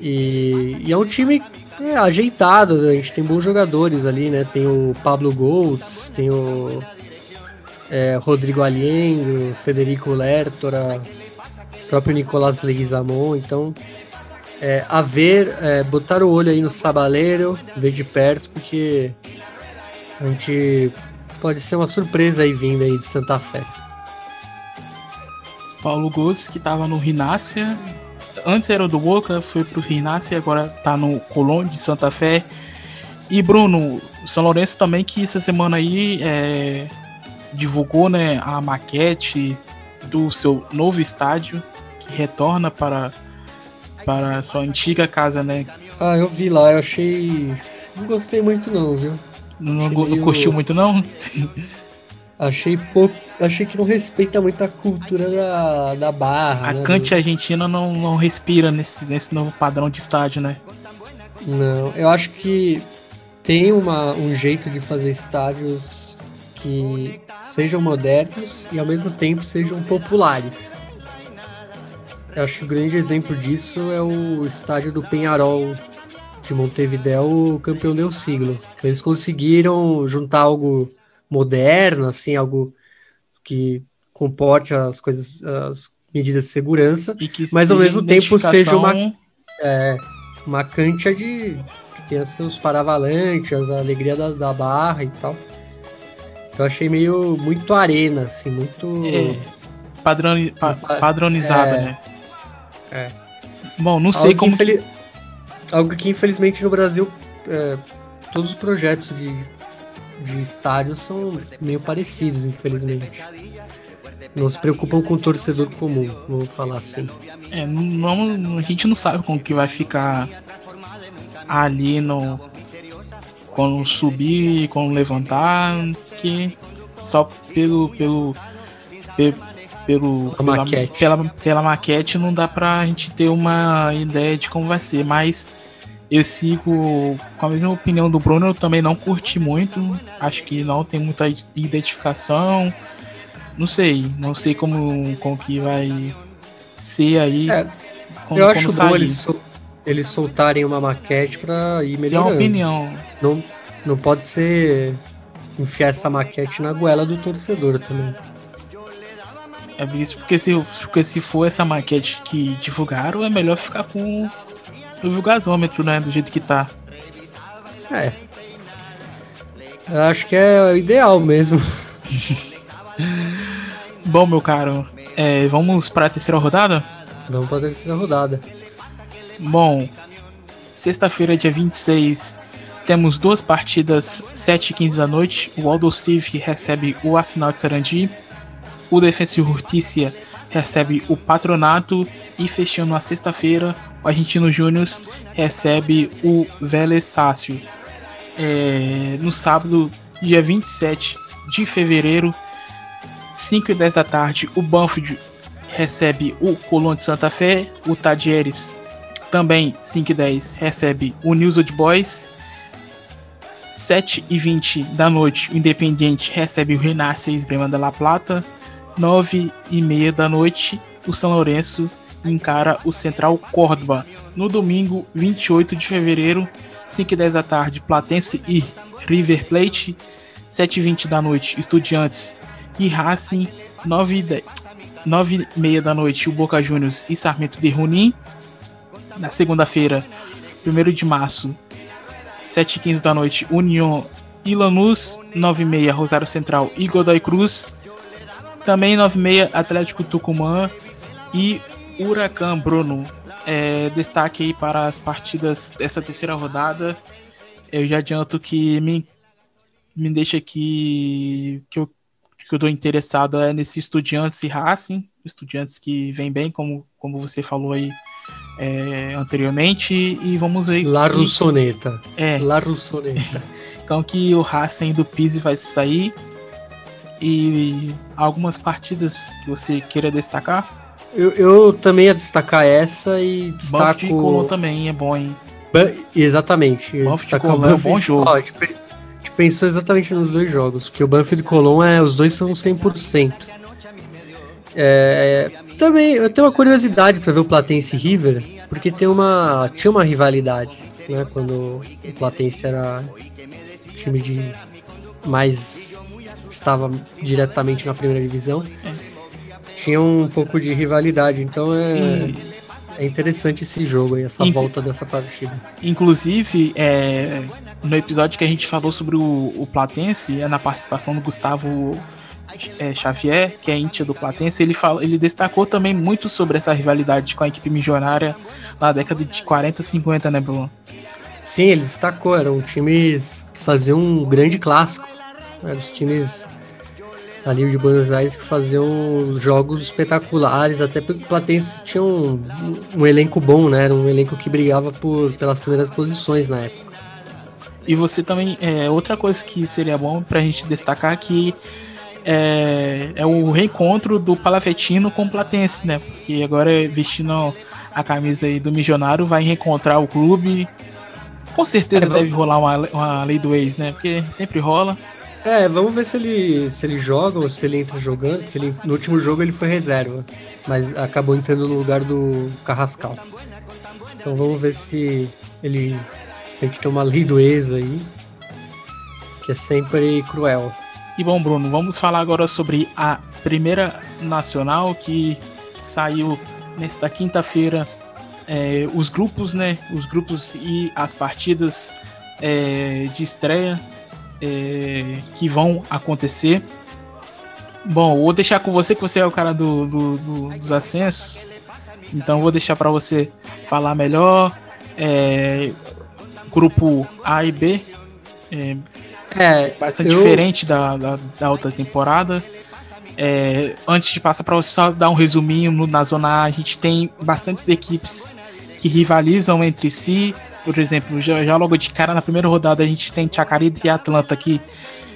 E, e é um time é, ajeitado, a gente tem bons jogadores ali, né? Tem o Pablo Goltz, tem o é, Rodrigo Aliengo, Federico Lertora, próprio Nicolás Leguizamon, então é, a ver, é, botar o olho aí no Sabaleiro, ver de perto, porque a gente pode ser uma surpresa aí vindo aí de Santa Fé. Paulo Golds, que estava no Rinácia. Antes era do Boca, foi pro Rinácia, agora tá no Colón de Santa Fé. E Bruno, São Lourenço também que essa semana aí é, divulgou né, a maquete do seu novo estádio, que retorna para, para sua antiga casa, né? Ah, eu vi lá, eu achei. Não gostei muito não, viu? Não, não meio... curtiu muito não? Achei pouco. Achei que não respeita muito a cultura da, da barra. A né, Cante Argentina não, não respira nesse, nesse novo padrão de estádio, né? Não, eu acho que tem uma, um jeito de fazer estádios que sejam modernos e ao mesmo tempo sejam populares. Eu acho que o grande exemplo disso é o estádio do Penharol de Montevideo, campeão del siglo. Eles conseguiram juntar algo moderno, assim, algo que comporte as coisas, as medidas de segurança, mas ao mesmo tempo seja uma é, uma cancha de tenha seus paravalantes, a alegria da, da barra e tal. Então achei meio muito arena, assim, muito. É, padroni, pa, padronizada, é, né? É. Bom, não sei algo como. Que... Algo que infelizmente no Brasil é, todos os projetos de, de estádio são meio parecidos, infelizmente. Não se preocupam com o torcedor comum, vamos falar assim. É, não, a gente não sabe como que vai ficar ali no quando subir, quando levantar, que só pelo pelo pelo, pelo pela, maquete. Pela, pela maquete não dá pra gente ter uma ideia de como vai ser, mas eu sigo com a mesma opinião do Bruno, eu também não curti muito, acho que não tem muita identificação. Não sei, não sei como, como que vai ser aí. É, como, eu acho bom eles, eles soltarem uma maquete pra ir melhorando. Tem uma opinião. Não, não pode ser enfiar essa maquete na goela do torcedor também. É isso, porque se, porque se for essa maquete que divulgaram, é melhor ficar com o vulgasômetro, né? Do jeito que tá. É. Eu acho que é o ideal mesmo. Bom, meu caro, é, vamos para a terceira rodada? Vamos para a terceira rodada. Bom, sexta-feira, dia 26, temos duas partidas, 7 e 15 da noite. O Aldo recebe o Assinal de Sarandi. O Defensa e Justiça recebe o Patronato. E fechando a sexta-feira, o Argentino Júnior recebe o Vélez Sácio. É, no sábado, dia 27 de fevereiro, 5 e 10 da tarde, o Banfield recebe o Colón de Santa Fé. O Tadieres, também 5 e 10, recebe o News Old Boys. 7 e 20 da noite, o Independiente recebe o Renasce Esgrima de La Plata. 9 e meia da noite, o São Lourenço encara o Central Córdoba. No domingo, 28 de fevereiro, 5 e 10 da tarde, Platense e River Plate. 7 e 20 da noite, Estudiantes e Racing, 9 e, 9 e meia da noite, o Boca Juniors e Sarmento de Runim. Na segunda-feira, 1 de março, 7 e 15 da noite, União e Lanús, 9 e meia, Rosário Central e Godoy Cruz. Também 9 e meia, Atlético Tucumã e Huracan Bruno. É, destaque aí para as partidas dessa terceira rodada. Eu já adianto que me, me deixa aqui que eu que eu estou interessado é nesse Estudiantes e Racing, estudiantes que vem bem, como, como você falou aí é, anteriormente, e vamos ver. La Russoneta. É. La Russoneta. então que o Racing do Pise vai sair. E algumas partidas que você queira destacar? Eu, eu também ia destacar essa e destaco... Colón também é bom, hein? Exatamente. Banff de Colón é um bom jogo. Ó, tipo, pensou exatamente nos dois jogos, que o Banfield e Colón é, os dois são 100%. É, também eu tenho uma curiosidade para ver o Platense River, porque tem uma tinha uma rivalidade, né, quando o Platense era time de mais estava diretamente na primeira divisão. Tinha um pouco de rivalidade, então é é interessante esse jogo aí, essa volta dessa partida. Inclusive, é, no episódio que a gente falou sobre o, o Platense, é na participação do Gustavo é, Xavier, que é íntia do Platense, ele, fala, ele destacou também muito sobre essa rivalidade com a equipe milionária na década de 40, 50, né, Bruno? Sim, ele destacou, eram times que faziam um grande clássico. Eram os times ali de Buenos Aires que faziam jogos espetaculares, até porque o Platense tinha um, um, elenco bom, né? Era um elenco que brigava por, pelas primeiras posições na época. E você também, é, outra coisa que seria bom pra gente destacar que é, é o reencontro do Palavecino com o Platense, né? Porque agora vestindo a camisa aí do Missionário vai reencontrar o clube Com certeza é, deve rolar uma, uma lei do ex, né? Porque sempre rola. É, vamos ver se ele, se ele joga ou se ele entra jogando, porque ele, no último jogo ele foi reserva, mas acabou entrando no lugar do Carrascal. Então vamos ver se ele se a gente tem uma lei do ex aí, que é sempre cruel. E bom, Bruno, vamos falar agora sobre a primeira nacional que saiu nesta quinta-feira. É, os grupos, né? Os grupos e as partidas é, de estreia é, que vão acontecer. Bom, vou deixar com você que você é o cara do, do, do dos ascensos. Então vou deixar para você falar melhor. É, grupo A e B. É, é bastante eu... diferente da, da, da, outra temporada. É, antes de passar para você só dar um resuminho na zona A, a gente tem bastantes equipes que rivalizam entre si. Por exemplo, já, já logo de cara na primeira rodada a gente tem Chacarita e Atlanta, que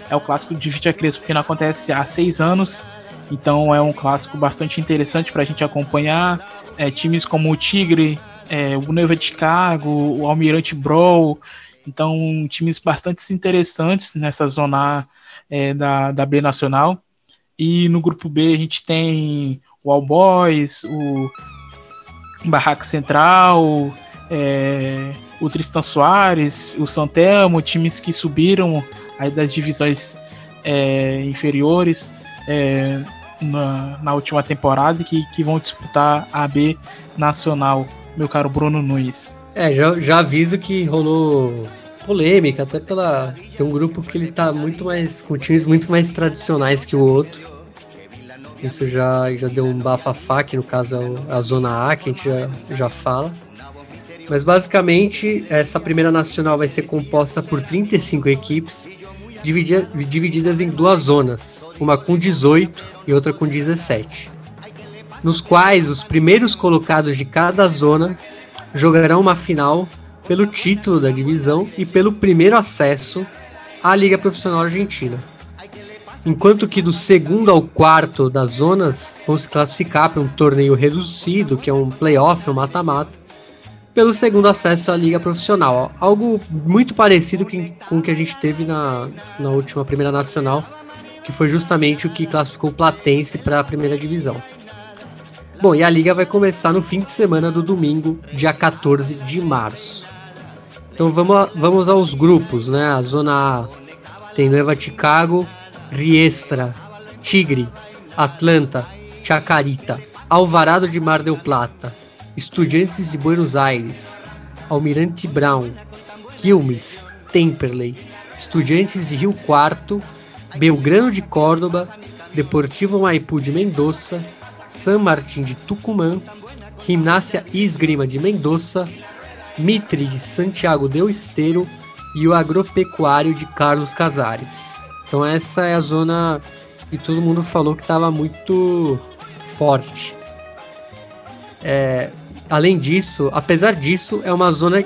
é o clássico de Vitia Crespo, que não acontece há seis anos. Então é um clássico bastante interessante para a gente acompanhar. É, times como o Tigre, é, o Neiva de Chicago, o Almirante Brawl, então times bastante interessantes nessa zona é, da, da B Nacional. E no grupo B a gente tem o All Boys, o Barraca Central, é, o Tristan Soares, o Santelmo, times que subiram das divisões é, inferiores é, na, na, última temporada que, que vão disputar a B Nacional meu caro Bruno Nunes. É, já, já aviso que rolou polêmica, até pela. Tem um grupo que ele tá muito mais. com times muito mais tradicionais que o outro. Isso já, já deu um bafafá, que no caso é a Zona A, que a gente já, já fala. Mas basicamente, essa primeira nacional vai ser composta por 35 equipes, divididas em duas zonas, uma com 18 e outra com 17 nos quais os primeiros colocados de cada zona jogarão uma final pelo título da divisão e pelo primeiro acesso à Liga Profissional Argentina. Enquanto que do segundo ao quarto das zonas vão se classificar para um torneio reduzido, que é um playoff, um mata-mata, pelo segundo acesso à Liga Profissional. Algo muito parecido com o que a gente teve na, na última Primeira Nacional, que foi justamente o que classificou o Platense para a primeira divisão. Bom, e a liga vai começar no fim de semana do domingo, dia 14 de março. Então vamos, vamos aos grupos, né? A zona A tem Nueva Chicago, Riestra, Tigre, Atlanta, Chacarita, Alvarado de Mar del Plata, Estudiantes de Buenos Aires, Almirante Brown, Quilmes, Temperley, Estudiantes de Rio Quarto, Belgrano de Córdoba, Deportivo Maipú de Mendoza, San Martín de Tucumã, Gimnasia e Esgrima de Mendoza, Mitre de Santiago del Esteiro e o Agropecuário de Carlos Casares. Então essa é a zona que todo mundo falou que estava muito forte. É, além disso, apesar disso, é uma zona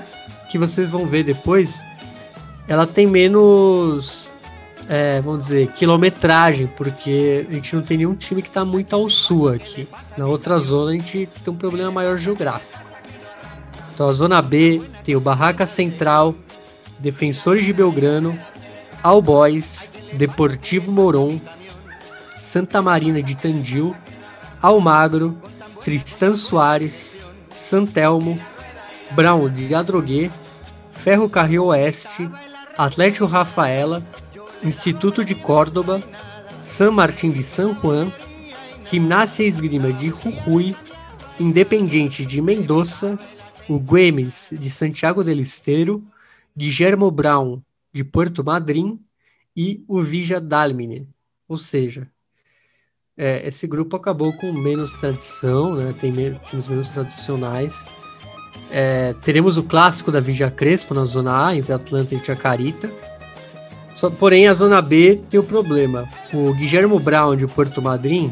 que vocês vão ver depois. Ela tem menos é, vamos dizer, quilometragem, porque a gente não tem nenhum time que está muito ao sul aqui. Na outra zona a gente tem um problema maior geográfico. Então a zona B tem o Barraca Central, Defensores de Belgrano, All Boys, Deportivo Moron, Santa Marina de Tandil, Almagro, Tristan Soares, Santelmo, Brown de Adrogué, Ferro Carril Oeste, Atlético Rafaela Instituto de Córdoba, San Martín de San Juan, Gimnasia Esgrima de Jujuy, Independiente de Mendoza, o Güemes de Santiago del Estero, Guillermo Brown de Porto Madryn e o Vija Dalmine. Ou seja, é, esse grupo acabou com menos tradição, né? tem times menos tradicionais. É, teremos o clássico da Vija Crespo na Zona A, entre Atlanta e Chacarita só, porém, a Zona B tem o problema. O Guilherme Brown de Porto Madryn,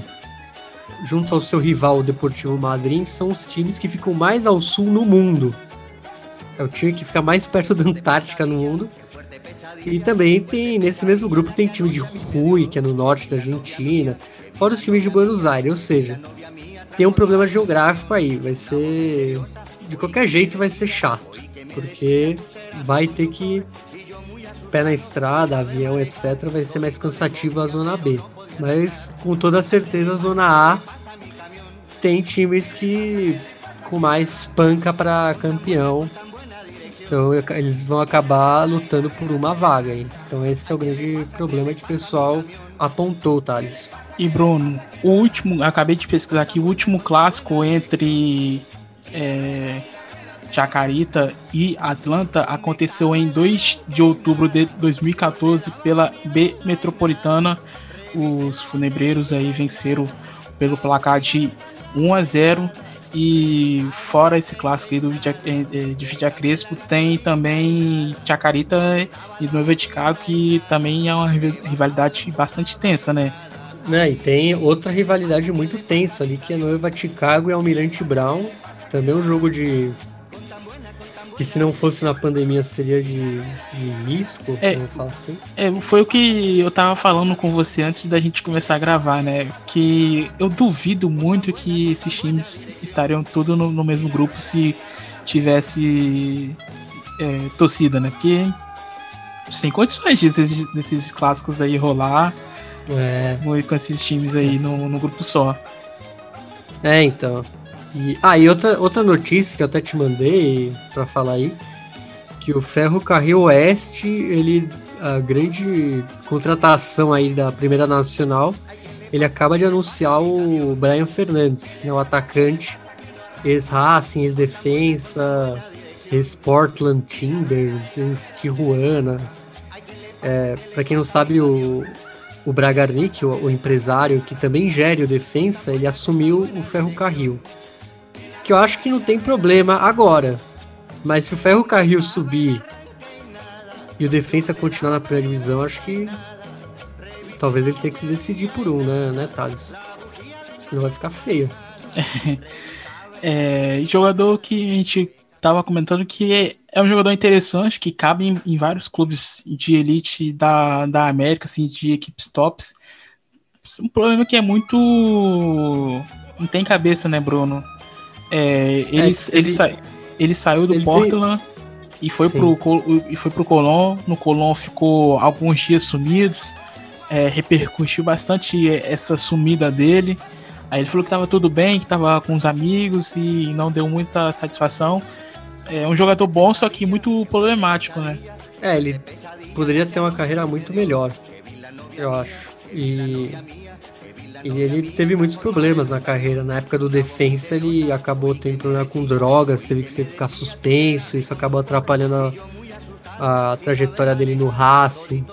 junto ao seu rival, o Deportivo Madryn, são os times que ficam mais ao sul no mundo. É o time que fica mais perto da Antártica no mundo. E também tem, nesse mesmo grupo, tem time de Rui, que é no norte da Argentina, fora os times de Buenos Aires, ou seja, tem um problema geográfico aí, vai ser. De qualquer jeito vai ser chato. porque vai ter que pé na estrada, avião, etc, vai ser mais cansativo a zona B. Mas com toda certeza a zona A tem times que com mais panca para campeão. Então eles vão acabar lutando por uma vaga. Hein? Então esse é o grande problema que o pessoal apontou, Thales. E Bruno, o último, acabei de pesquisar aqui, o último clássico entre é, Chacarita e Atlanta aconteceu em 2 de outubro de 2014 pela B Metropolitana. Os funebreiros aí venceram pelo placar de 1 a 0 e fora esse clássico aí do Vidia, eh, eh, de Vidia Crespo, tem também Chacarita e Noiva de Chicago, que também é uma rivalidade bastante tensa, né? É, e tem outra rivalidade muito tensa ali, que é Noiva Chicago e Almirante Brown. Também um jogo de que se não fosse na pandemia seria de, de risco, é, assim. É, foi o que eu tava falando com você antes da gente começar a gravar, né? Que eu duvido muito que esses times estariam todos no, no mesmo grupo se tivesse é, torcida, né? Porque sem condições desses, desses clássicos aí rolar é. com esses times aí no, no grupo só. É, então. E, ah, e outra, outra notícia que eu até te mandei para falar aí, que o Ferro Carril Oeste, ele a grande contratação aí da Primeira Nacional, ele acaba de anunciar o Brian Fernandes, né, o atacante, ex-Racing, ex-Defensa, ex-Portland Timbers, ex-Tijuana. É, para quem não sabe, o, o Bragarnik, o, o, empresário que também gere o Defensa, ele assumiu o Ferro Carril que eu acho que não tem problema agora. Mas se o Ferro Carril subir e o Defensa continuar na primeira divisão, acho que talvez ele tenha que se decidir por um, né, né Thales? Senão vai ficar feio. é, jogador que a gente tava comentando que é, é um jogador interessante, que cabe em, em, vários clubes de elite da, da América, assim, de equipes tops. Um problema que é muito. Não tem cabeça, né, Bruno? É, ele, é, ele, ele, sa, ele, saiu do Portland tem... e, foi pro, e foi pro Colón. No Colón ficou alguns dias sumidos. É, repercutiu bastante essa sumida dele. Aí ele falou que tava tudo bem, que tava com os amigos e não deu muita satisfação. É um jogador bom, só que muito problemático, né? É, ele poderia ter uma carreira muito melhor, eu acho. E e ele teve muitos problemas na carreira. Na época do defensa, ele acabou tendo problema com drogas, teve que ficar suspenso. Isso acabou atrapalhando a, a trajetória dele no Racing.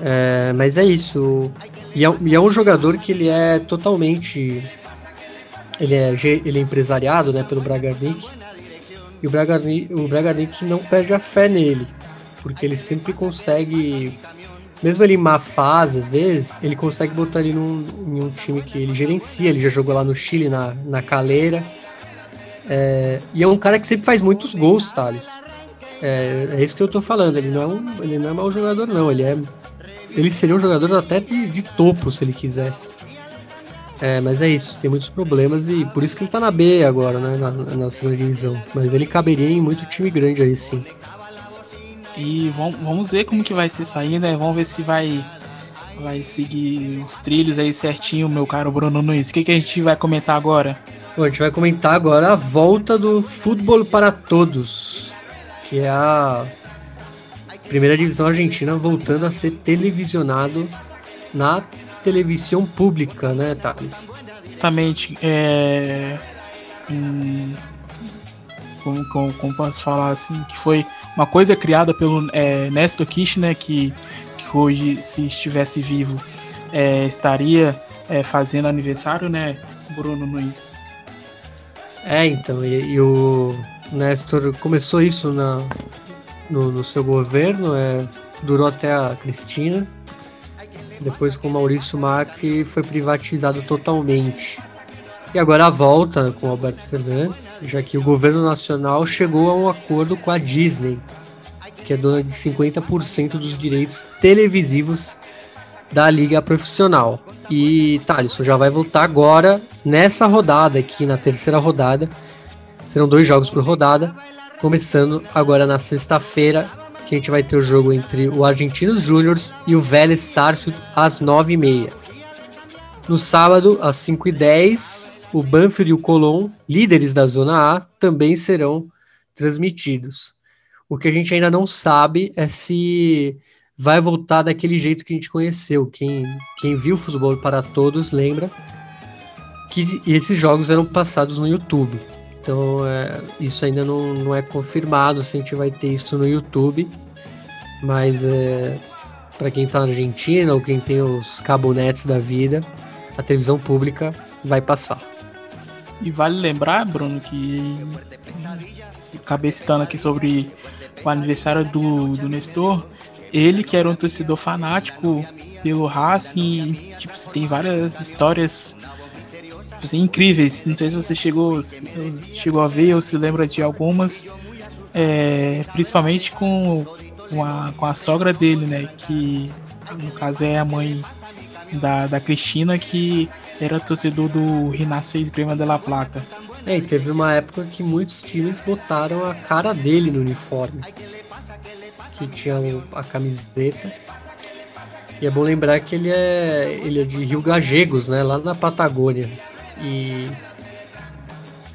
É, mas é isso. E é, e é, um jogador que ele é totalmente. Ele é, ele é empresariado né, pelo Bragarnik. E o Bragarnik, o Bragarnik não perde a fé nele. Porque ele sempre consegue mesmo ele em má fase, às vezes, ele consegue botar ele num, em um time que ele gerencia. Ele já jogou lá no Chile, na, na Caleira. É, e é um cara que sempre faz muitos gols, Thales. É, é, isso que eu tô falando. Ele não é um, ele não é mau jogador, não. Ele é, ele seria um jogador até de, de topo, se ele quisesse. É, mas é isso, tem muitos problemas e por isso que ele tá na B agora, né, na, na segunda divisão. Mas ele caberia em muito time grande aí, sim. E vamos ver como que vai ser sair, né? Vamos ver se vai vai seguir os trilhos aí certinho, meu caro Bruno Nunes. O que, que a gente vai comentar agora? Bom, a gente vai comentar agora a volta do futebol para todos, que é a primeira divisão argentina voltando a ser televisionado na televisão pública, né, Thales? Exatamente. É... Hum... Como, como, como posso falar assim, que foi uma coisa criada pelo é, Nestor Kirchner, que, que hoje, se estivesse vivo, é, estaria é, fazendo aniversário, né, Bruno Nunes? É, então, e, e o Nestor começou isso na, no, no seu governo, é, durou até a Cristina, depois com o Maurício Macri foi privatizado totalmente. E agora a volta com Alberto Fernandes, já que o governo nacional chegou a um acordo com a Disney, que é dona de 50% dos direitos televisivos da liga profissional. E Thaleson já vai voltar agora nessa rodada aqui, na terceira rodada. Serão dois jogos por rodada. começando agora na sexta-feira, que a gente vai ter o jogo entre o Argentinos Júniors e o Vélez Sarsfield às 9h30. No sábado, às 5h10, o Banfield e o Colón, líderes da Zona A, também serão transmitidos. O que a gente ainda não sabe é se vai voltar daquele jeito que a gente conheceu. Quem, quem viu Futebol para Todos lembra que esses jogos eram passados no YouTube. Então, é, isso ainda não, não é confirmado se a gente vai ter isso no YouTube. Mas é, para quem está na Argentina ou quem tem os cabonetes da vida, a televisão pública vai passar. E vale lembrar, Bruno, que acabei citando aqui sobre o aniversário do, do Nestor, ele que era um torcedor fanático pelo Racing, tipo, tem várias histórias assim, incríveis. Não sei se você chegou, chegou a ver ou se lembra de algumas, é, principalmente com, com, a, com a sogra dele, né? Que no caso é a mãe da, da Cristina, que era torcedor do Renascença Grêmio de La Plata. É, e teve uma época que muitos times botaram a cara dele no uniforme. Que tinha a camiseta. E é bom lembrar que ele é, ele é de Rio Gagegos, né? Lá na Patagônia. E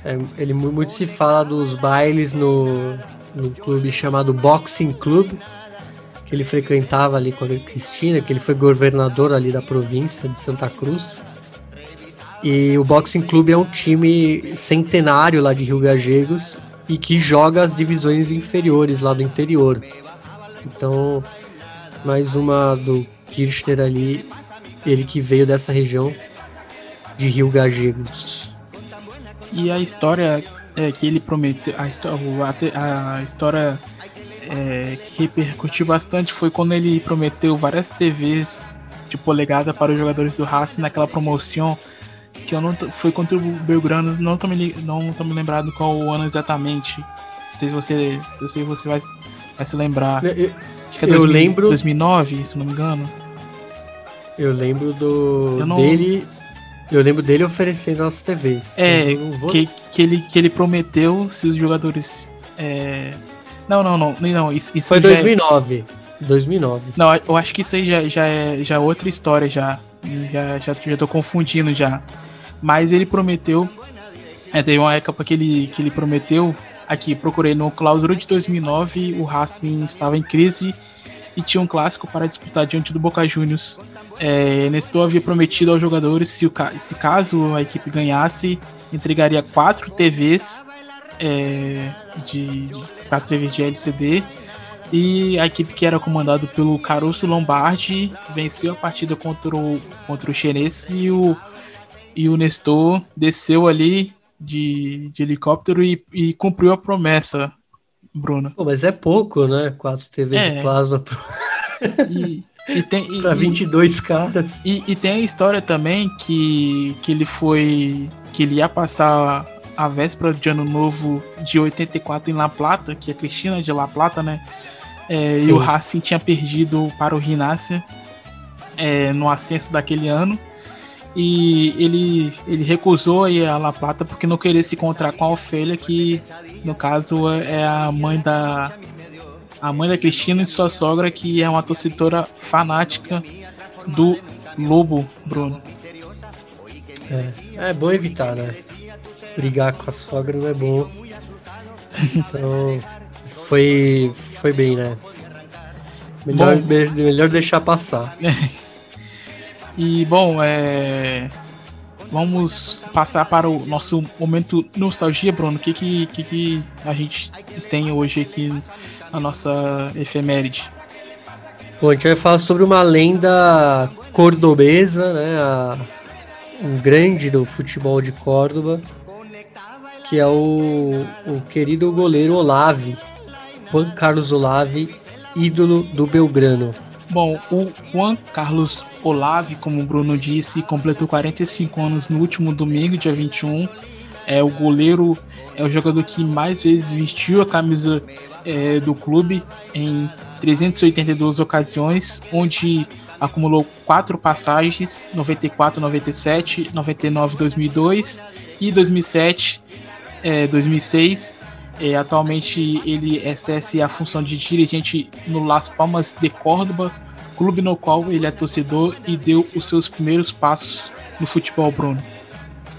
é, ele muito se fala dos bailes no, no clube chamado Boxing Club, que ele frequentava ali com a Cristina, que ele foi governador ali da província de Santa Cruz. E o Boxing Club é um time centenário lá de Rio Gagegos e que joga as divisões inferiores lá do interior. Então, mais uma do Kirchner ali, ele que veio dessa região de Rio Gagegos. E a história é, que ele prometeu, a, a, a história é, que repercutiu bastante foi quando ele prometeu várias TVs de polegada para os jogadores do Racing naquela promoção que eu não foi contra o Belgrano, não tô me, não tô me lembrado qual o ano exatamente. Não sei se você, se você vai, vai se lembrar. Eu, Acho que é 2000, lembro 2009, se não me engano. Eu lembro do eu não... dele eu lembro dele oferecendo as TVs. É, vou... que, que, ele, que ele prometeu se os jogadores. É... Não, não, não. não isso, isso Foi 2009. É... 2009. Não, eu acho que isso aí já, já, é, já é outra história já. Já, já, já tô confundindo já. Mas ele prometeu. É, teve uma época que ele, que ele prometeu. Aqui, procurei no clausura de 2009. O Racing estava em crise e tinha um clássico para disputar diante do Boca Juniors. É, Nestor havia prometido aos jogadores, se, o, se caso a equipe ganhasse, entregaria quatro TVs é, de, de quatro TVs de LCD e a equipe que era comandada pelo Caruso Lombardi venceu a partida contra o, contra o Xenense e o, e o Nestor desceu ali de, de helicóptero e, e cumpriu a promessa, Bruno. Pô, mas é pouco, né? Quatro TVs é. de plasma. E, e tem, e, pra 22 e, caras. E, e tem a história também que, que ele foi. que ele ia passar a véspera de ano novo de 84 em La Plata, que é Cristina de La Plata, né? É, e o Racing tinha perdido para o Rinácia é, no ascenso daquele ano. E ele, ele recusou ir a La Plata porque não queria se encontrar com a Ofélia, que no caso é a mãe da, a mãe da Cristina e sua sogra, que é uma torcedora fanática do Lobo, Bruno. É, é bom evitar, né? Brigar com a sogra não é bom. Então, foi, foi bem, né? Melhor, bom, melhor deixar passar. e, bom, é... Vamos passar para o nosso momento nostalgia, Bruno. O que, que, que, a gente tem hoje aqui a nossa efeméride. Bom, a gente vai falar sobre uma lenda cordobesa, né? A, um grande do futebol de Córdoba, que é o, o querido goleiro Olave, Juan Carlos Olave, ídolo do Belgrano. Bom, o Juan Carlos Olave, como o Bruno disse, completou 45 anos no último domingo, dia 21. É o goleiro, é o jogador que mais vezes vestiu a camisa é, do clube em 382 ocasiões, onde acumulou quatro passagens: 94, 97, 99, 2002 e 2007, é, 2006. É, atualmente ele exerce a função de dirigente no Las Palmas de Córdoba, clube no qual ele é torcedor e deu os seus primeiros passos no futebol, Bruno.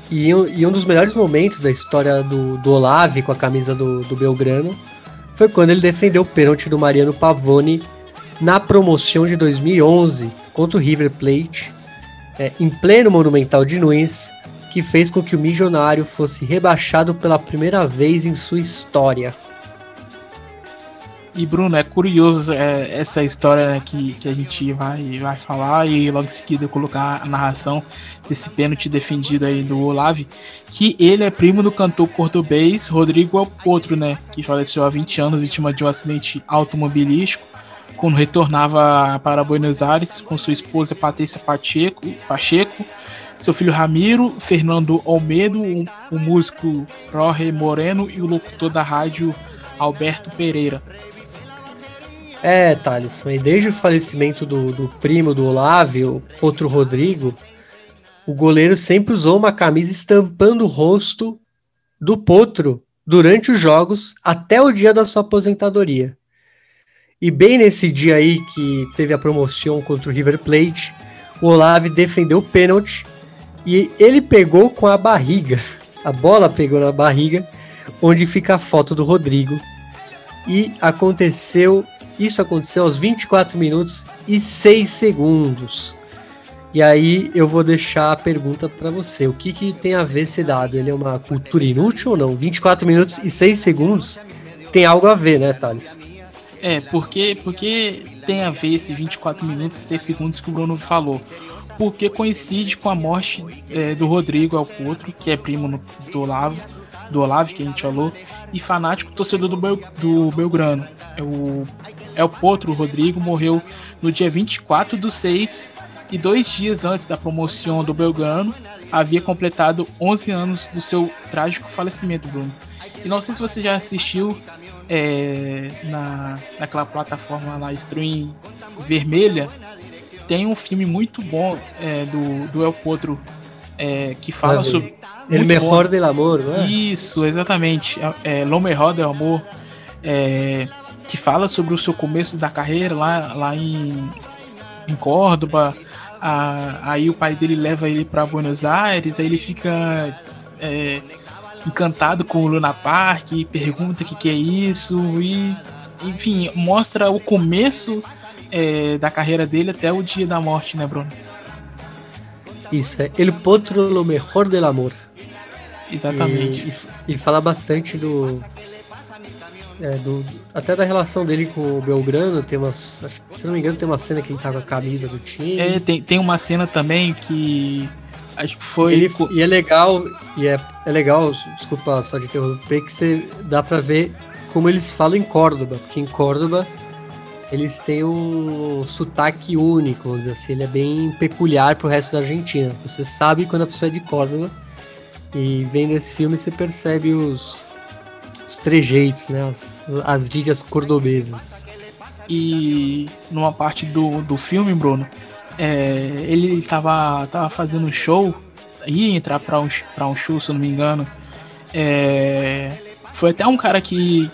E, e um dos melhores momentos da história do, do Olave com a camisa do, do Belgrano foi quando ele defendeu o pênalti do Mariano Pavone na promoção de 2011 contra o River Plate, é, em pleno Monumental de Nunes, que fez com que o Milionário fosse rebaixado pela primeira vez em sua história. E Bruno, é curioso é, essa história né, que, que a gente vai, vai falar e logo em seguida colocar a narração desse pênalti defendido aí do Olave, que ele é primo do cantor português Rodrigo Alpotro, né, que faleceu há 20 anos vítima de um acidente automobilístico quando retornava para Buenos Aires com sua esposa Patrícia Pacheco, Pacheco seu filho Ramiro, Fernando Almedo, o, músico Jorge Moreno e o locutor da rádio Alberto Pereira. É, Thaleson, e desde o falecimento do, do primo do Olávio, outro Rodrigo, o goleiro sempre usou uma camisa estampando o rosto do Potro durante os jogos até o dia da sua aposentadoria. E bem nesse dia aí que teve a promoção contra o River Plate, o Olave defendeu o pênalti e ele pegou com a barriga. A bola pegou na barriga, onde fica a foto do Rodrigo. E aconteceu isso aconteceu aos 24 minutos e 6 segundos. E aí eu vou deixar a pergunta para você. O que, que tem a ver esse dado? Ele é uma cultura inútil ou não? 24 minutos e 6 segundos tem algo a ver, né, Thales? É, porque, porque tem a ver esse 24 minutos e 6 segundos que o Bruno falou. Porque coincide com a morte é, do Rodrigo Alcotro, que é primo no, do Olavo, do Olavo, que a gente falou, e fanático torcedor do, Bel, do Belgrano. É o El Potro Rodrigo morreu no dia 24 do 6 e dois dias antes da promoção do Belgrano havia completado 11 anos do seu trágico falecimento, Bruno. E não sei se você já assistiu é, na, naquela plataforma lá, Stream Vermelha, tem um filme muito bom é, do, do El Potro é, que fala sobre. El Mejor del Amor, não é? Isso, exatamente. É, Lo Mejor del Amor. É, que fala sobre o seu começo da carreira lá, lá em, em Córdoba. aí o pai dele leva ele para Buenos Aires, aí ele fica é, encantado com o Luna Park, pergunta o que, que é isso, e enfim, mostra o começo é, da carreira dele até o dia da morte, né, Bruno? Isso, é El Potro lo mejor del amor. Exatamente. E, e, e fala bastante do, é, do, até da relação dele com o Belgrano, tem umas. Acho, se não me engano, tem uma cena que ele tá com a camisa do time. É, tem, tem uma cena também que. Acho que foi. Ele, e é legal, e é, é legal, desculpa só de interromper, que você dá pra ver como eles falam em Córdoba, porque em Córdoba eles têm um sotaque único, assim, ele é bem peculiar pro resto da Argentina. Você sabe quando a pessoa é de Córdoba, e vendo esse filme você percebe os, os trejeitos, né? As, as gírias cordobesas. E numa parte do, do filme, Bruno, é, ele tava, tava fazendo um show, ia entrar para um, pra um show, se eu não me engano. É, foi até um cara que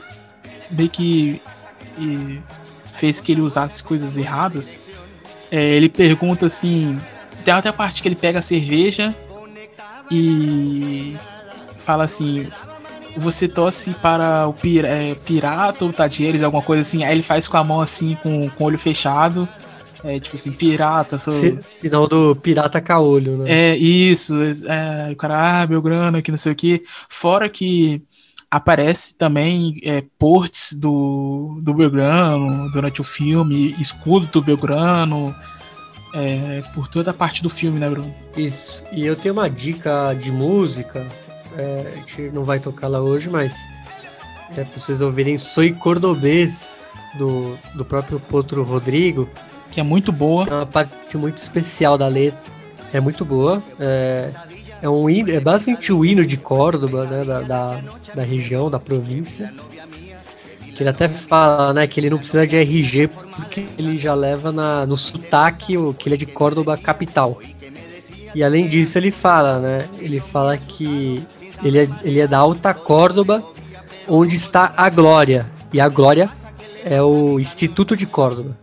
meio que e, fez que ele usasse coisas erradas. É, ele pergunta assim: tem até a parte que ele pega a cerveja e fala assim: você torce para o pir é, pirata ou Tadieres, alguma coisa assim. Aí ele faz com a mão assim, com, com o olho fechado. É, tipo assim, pirata. Sou... Sinal do pirata caolho, né? É, isso. É, o cara, ah, Belgrano, que não sei o que. Fora que aparece também é, portes do, do Belgrano durante o filme, escudo do Belgrano. É, por toda a parte do filme, né, Bruno? Isso. E eu tenho uma dica de música é, a gente não vai tocar lá hoje, mas é para vocês ouvirem Soy Cordobês, do, do próprio Potro Rodrigo. Que é muito boa. É uma parte muito especial da letra. É muito boa. É, é, um hino, é basicamente o hino de Córdoba, né, da, da, da região, da província. Que ele até fala, né, que ele não precisa de RG porque ele já leva na, no sotaque o, que ele é de Córdoba capital. E além disso ele fala, né, ele fala que ele é, ele é da Alta Córdoba, onde está a Glória. E a Glória é o Instituto de Córdoba.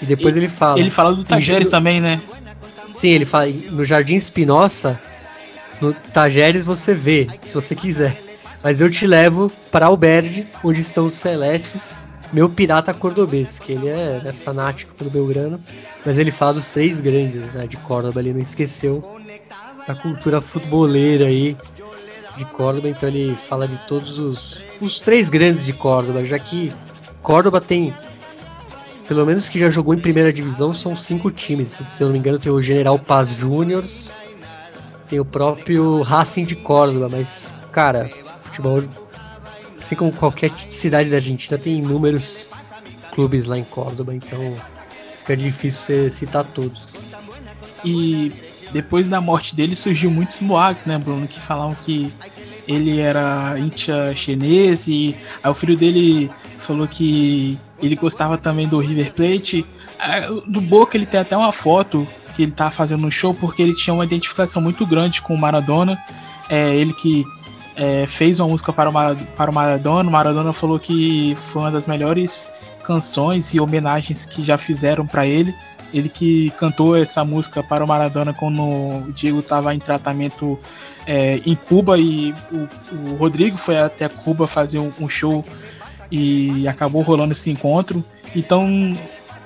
E depois ele, ele fala. Ele fala do Tajeres também, né? Sim, ele fala no Jardim Espinosa, no Tajeres você vê, se você quiser. Mas eu te levo para Albergue, onde estão os Celestes, meu pirata cordobês, que ele é né, fanático pelo Belgrano, mas ele fala dos três grandes né, de Córdoba, ele não esqueceu da cultura futeboleira aí de Córdoba, então ele fala de todos os, os três grandes de Córdoba, já que Córdoba tem, pelo menos que já jogou em primeira divisão, são cinco times. Se eu não me engano, tem o General Paz Júniors, tem o próprio Racing de Córdoba, mas, cara, futebol, assim como qualquer cidade da Argentina, tem inúmeros clubes lá em Córdoba, então fica difícil citar todos. E depois da morte dele surgiu muitos boatos, né, Bruno, que falavam que ele era íntia chinês e aí o filho dele falou que ele gostava também do River Plate. Do Boca ele tem até uma foto que ele tá fazendo um show porque ele tinha uma identificação muito grande com o Maradona. É, ele que é, fez uma música para o, para o Maradona. O Maradona falou que foi uma das melhores canções e homenagens que já fizeram para ele. Ele que cantou essa música para o Maradona quando o Diego estava em tratamento é, em Cuba e o, o, Rodrigo foi até Cuba fazer um, um, show e acabou rolando esse encontro. Então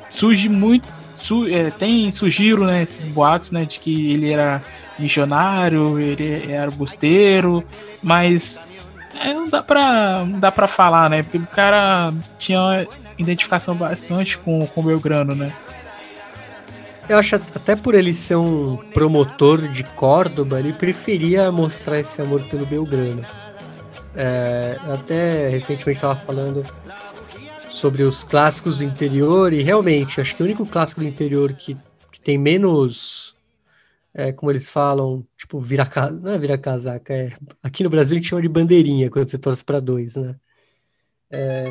surge muito, su, é, tem surgiram né, esses boatos né, de que ele era missionário, ele era busteiro, mas é, não dá pra, não dá pra falar, né? Porque o cara tinha uma identificação bastante com, com o Belgrano, né? Eu acho até por ele ser um promotor de Córdoba, ele preferia mostrar esse amor pelo Belgrano. É, até recentemente estava falando sobre os clássicos do interior e realmente acho que o único clássico do interior que, que tem menos é, como eles falam, tipo, vira casa, não é vira casaca, é, aqui no Brasil a gente chama de bandeirinha quando você torce para dois, né? É,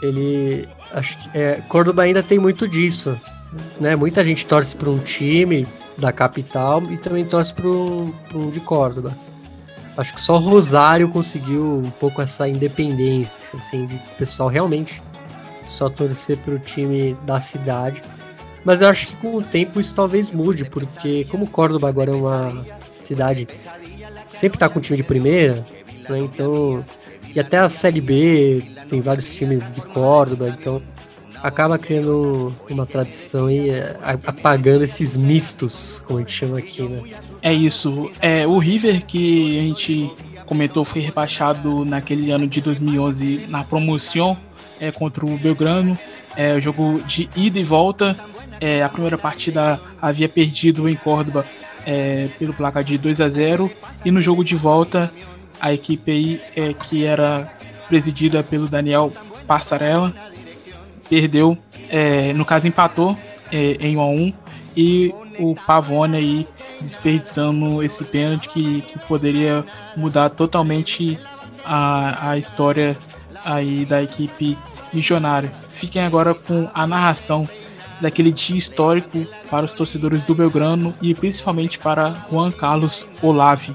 ele, acho que é, Córdoba ainda tem muito disso, né? Muita gente torce para um time da capital e também torce para um, de Córdoba. Acho que só Rosário conseguiu um pouco essa independência, assim, de pessoal realmente só torcer para o time da cidade. Mas eu acho que com o tempo isso talvez mude, porque como Córdoba agora é uma cidade sempre está com time de primeira, né? Então, e até a Série B tem vários times de Córdoba, então acaba criando uma tradição e é, apagando esses mistos, como a gente chama aqui, né? É isso. É, o River que a gente comentou foi rebaixado naquele ano de 2011 na promoção é, contra o Belgrano. É o jogo de ida e volta. É, a primeira partida havia perdido em Córdoba é, pelo placar de 2 a 0 e no jogo de volta a equipe aí, é, que era presidida pelo Daniel Passarella perdeu, é, no caso empatou é, em 1 a 1 e o Pavone aí desperdiçando esse pênalti que, que poderia mudar totalmente a, a história aí da equipe missionária. Fiquem agora com a narração daquele dia histórico para os torcedores do Belgrano e principalmente para Juan Carlos Olave.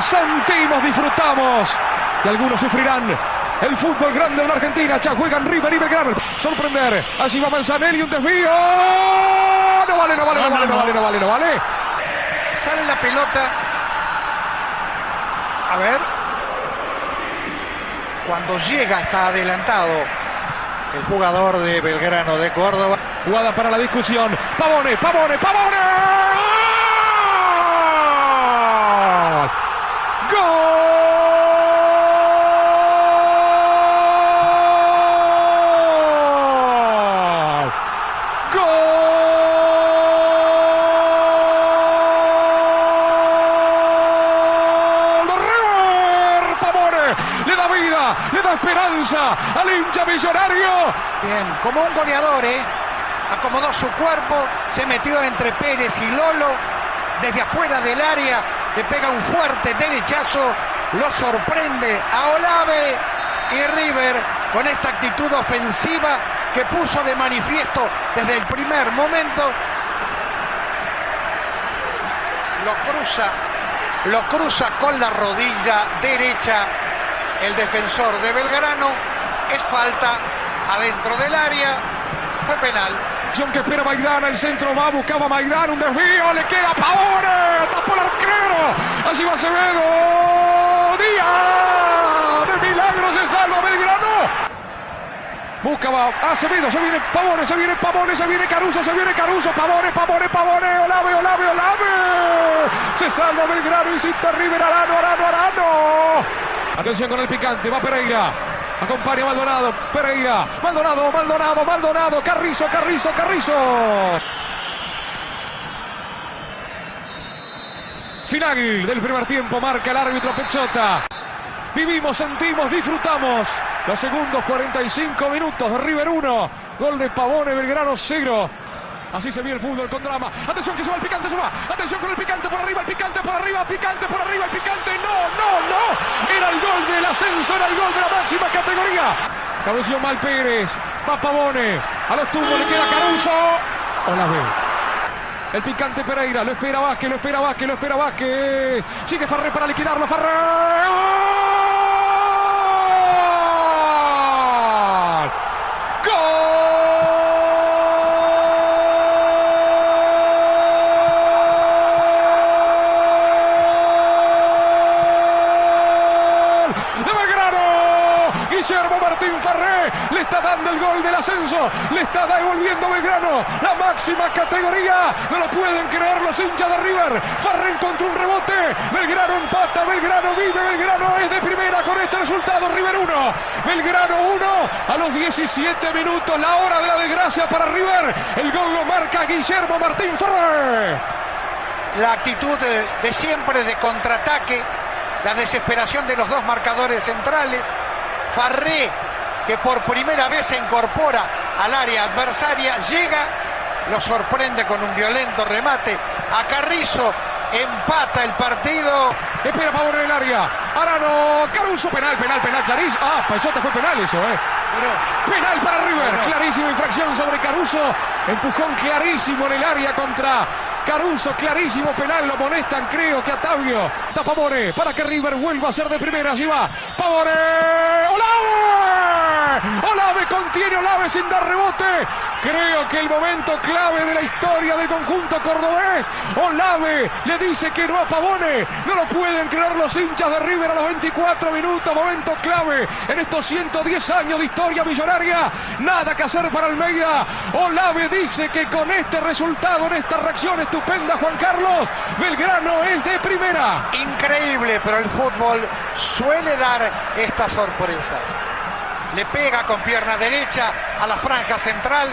Sentimos, disfrutamos y algunos sufrirán. El fútbol grande de la Argentina, ya juegan River y Belgrano. Sorprender, allí va Manzanelli, un desvío. No vale, no vale, no vale, no vale, no vale, no vale. Sale la pelota. A ver. Cuando llega está adelantado el jugador de Belgrano de Córdoba. Jugada para la discusión. Pavone, Pavone, Pavone. esperanza al hincha millonario. Bien, como un goleador, ¿eh? Acomodó su cuerpo, se metió entre Pérez y Lolo, desde afuera del área, le pega un fuerte derechazo, lo sorprende a Olave y River con esta actitud ofensiva que puso de manifiesto desde el primer momento. Lo cruza, lo cruza con la rodilla derecha el defensor de Belgrano. Es falta adentro del área. Fue penal. Que espera Maidana, el centro va, buscaba Maidana, un desvío, le queda Pavone, tapó el arquero, allí va Acevedo, Díaz, de milagro se salva Belgrano. Busca va Acevedo, se viene Pavone, se viene Pavone, se viene Caruso, se viene Caruso, Pavone, Pavone, Pavone, Olave, Olave, Olave. Se salva Belgrano, insiste River, Arano, Arano, Arano. Atención con el picante, va Pereira. Acompaña Maldonado, Pereira, Maldonado, Maldonado, Maldonado, Carrizo, Carrizo, Carrizo. Final del primer tiempo, marca el árbitro Pechota. Vivimos, sentimos, disfrutamos. Los segundos 45 minutos de River 1. Gol de Pavone, Belgrano 0. Así se viene el fútbol con drama. Atención que se va el picante, se va. Atención con el picante por arriba, el picante por arriba, picante por arriba, el picante. No, no, no. Era el gol del ascenso, era el gol de la máxima categoría. Cabeció mal Pérez. Va Pavone. A los tumbos le queda Caruso. Hola, ve. El picante Pereira, lo espera Vázquez, lo espera Vázquez, lo espera Vázquez. Sigue Farré para liquidarlo, Farré. El gol del ascenso. Le está devolviendo Belgrano la máxima categoría. No lo pueden creer los hinchas de River. Farren contra un rebote. Belgrano empata. Belgrano vive. Belgrano es de primera con este resultado. River 1. Belgrano 1. A los 17 minutos. La hora de la desgracia para River. El gol lo marca Guillermo Martín Ferrer. La actitud de siempre de contraataque. La desesperación de los dos marcadores centrales. Farré que por primera vez se incorpora al área adversaria, llega, lo sorprende con un violento remate a Carrizo, empata el partido. Espera Pavón en el área. Arano, Caruso, penal, penal, penal, clarísimo. Ah, Paisote fue penal eso, ¿eh? penal para River, clarísima infracción sobre Caruso. Empujón clarísimo en el área contra Caruso, clarísimo penal, lo molestan, creo que a Tabio. Tapa para que River vuelva a ser de primera. Allí va Pavone. Olave contiene Olave sin dar rebote. Creo que el momento clave de la historia del conjunto cordobés. Olave le dice que no a Pavone. No lo pueden creer los hinchas de River a los 24 minutos. Momento clave en estos 110 años de historia millonaria. Nada que hacer para Almeida. Olave dice que con este resultado, en esta reacción estupenda, Juan Carlos, Belgrano es de primera. Increíble, pero el fútbol suele dar estas sorpresas le pega con pierna derecha a la franja central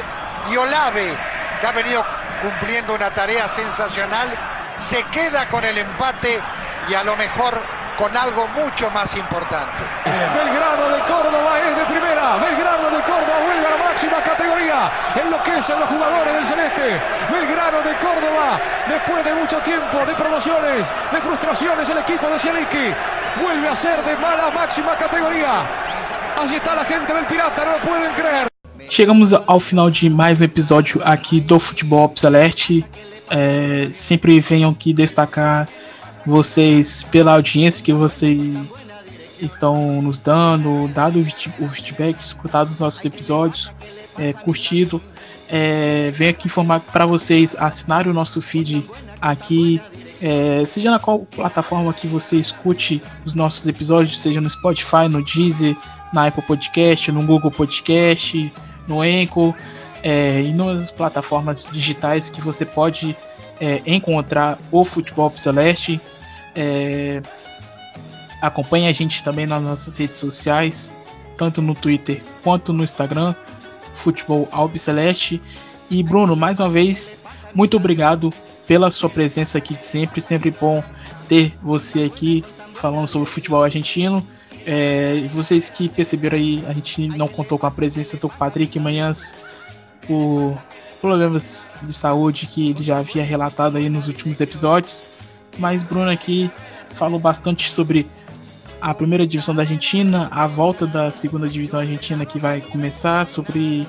y Olave, que ha venido cumpliendo una tarea sensacional, se queda con el empate y a lo mejor con algo mucho más importante. Belgrano de Córdoba es de primera. Belgrano de Córdoba vuelve a la máxima categoría. Enloquecen los jugadores del Celeste. Belgrano de Córdoba, después de mucho tiempo de promociones, de frustraciones, el equipo de Cieliski vuelve a ser de mala máxima categoría. Chegamos ao final de mais um episódio aqui do Futebol Celeste. É, sempre venham aqui destacar vocês pela audiência que vocês estão nos dando, dado o feedback, escutado os nossos episódios, é, curtido. É, venho aqui informar para vocês assinarem o nosso feed aqui, é, seja na qual plataforma que você escute os nossos episódios, seja no Spotify, no Deezer, na Apple Podcast, no Google Podcast, no Anchor é, e nas plataformas digitais que você pode é, encontrar o Futebol Celeste. É, Acompanhe a gente também nas nossas redes sociais, tanto no Twitter quanto no Instagram, Futebol Albiceleste. E Bruno, mais uma vez, muito obrigado pela sua presença aqui de sempre. Sempre bom ter você aqui falando sobre futebol argentino. É, vocês que perceberam aí, a gente não contou com a presença do Patrick Manhãs por problemas de saúde que ele já havia relatado aí nos últimos episódios. Mas Bruno aqui falou bastante sobre a primeira divisão da Argentina, a volta da segunda divisão argentina que vai começar, sobre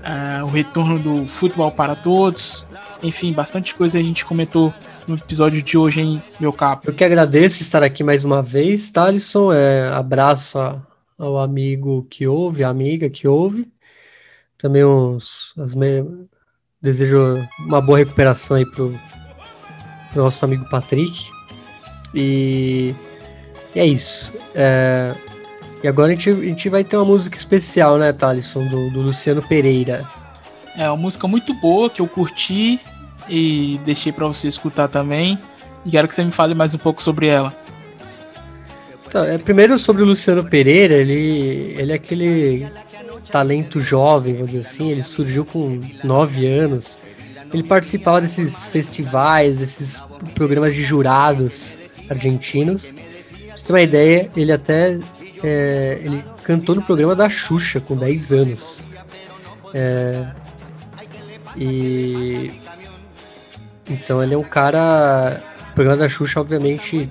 uh, o retorno do futebol para todos. Enfim, bastante coisa a gente comentou no episódio de hoje, hein, meu capo. Eu que agradeço estar aqui mais uma vez, Thalisson. É, abraço ao amigo que ouve, a amiga que ouve. Também os, as me... desejo uma boa recuperação aí pro, pro nosso amigo Patrick. E, e é isso. É, e agora a gente, a gente vai ter uma música especial, né, Thalisson, do, do Luciano Pereira. É uma música muito boa que eu curti e deixei para você escutar também. E quero que você me fale mais um pouco sobre ela. Então, é, primeiro sobre o Luciano Pereira, ele, ele é aquele talento jovem, vamos dizer assim, ele surgiu com nove anos. Ele participava desses festivais, desses programas de jurados argentinos. Pra você ter uma ideia, ele até é, ele cantou no programa da Xuxa com 10 anos. É, e então ele é um cara. O programa da Xuxa, obviamente,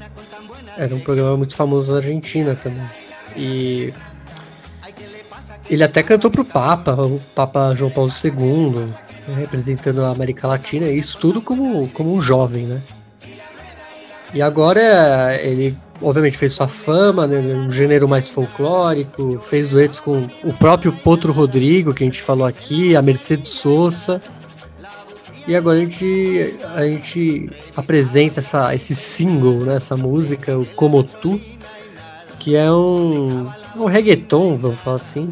era um programa muito famoso na Argentina também. E ele até cantou pro Papa, o Papa João Paulo II, né, representando a América Latina, isso tudo como, como um jovem, né? E agora ele obviamente fez sua fama, né, um gênero mais folclórico, fez duetos com o próprio Potro Rodrigo, que a gente falou aqui, a Mercedes Sosa. E agora a gente, a gente apresenta essa, esse single, né, essa música, o Como Tu, que é um, um reggaeton, vamos falar assim.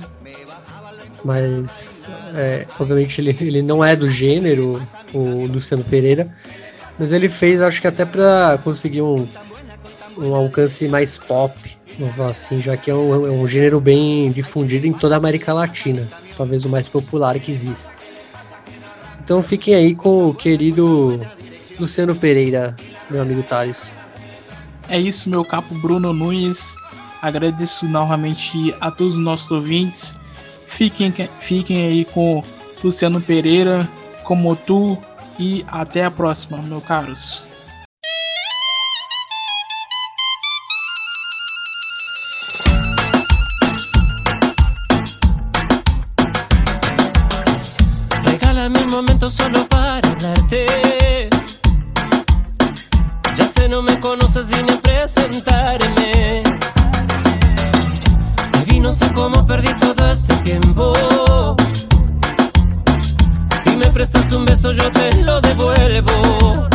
Mas, é, obviamente, ele, ele não é do gênero, o Luciano Pereira. Mas ele fez, acho que até para conseguir um, um alcance mais pop, vamos falar assim, já que é um, é um gênero bem difundido em toda a América Latina, talvez o mais popular que existe. Então fiquem aí com o querido Luciano Pereira, meu amigo Thales. É isso, meu capo Bruno Nunes. Agradeço novamente a todos os nossos ouvintes. Fiquem, fiquem aí com Luciano Pereira, como tu, e até a próxima, meus caros. Conoces, vine a presentarme. Y no sé cómo perdí todo este tiempo me prestas un beso yo te lo devuelvo.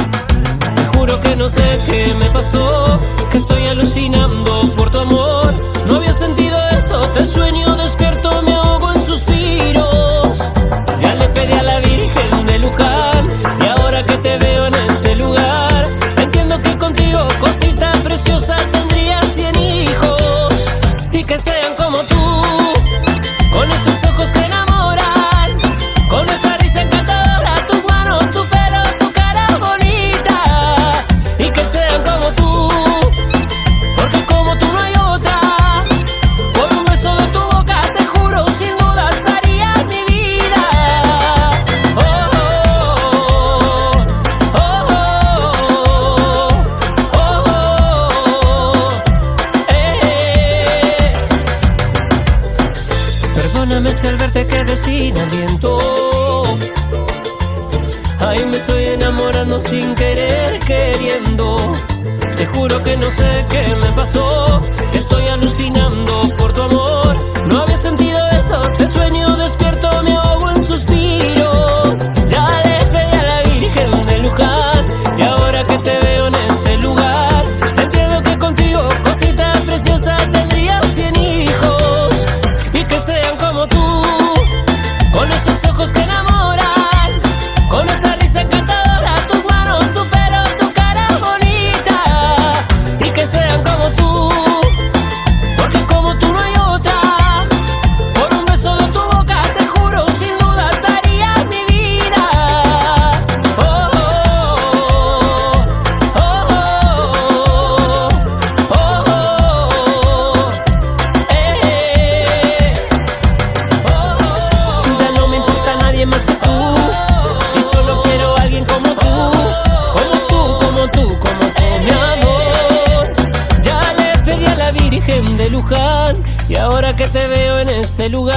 Te juro que no sé qué me pasó, que estoy alucinando sin aliento. Ay, me estoy enamorando sin querer, queriendo. Te juro que no sé qué me pasó. Estoy alucinando por tu amor. No había sentido esto, te sueño este lugar.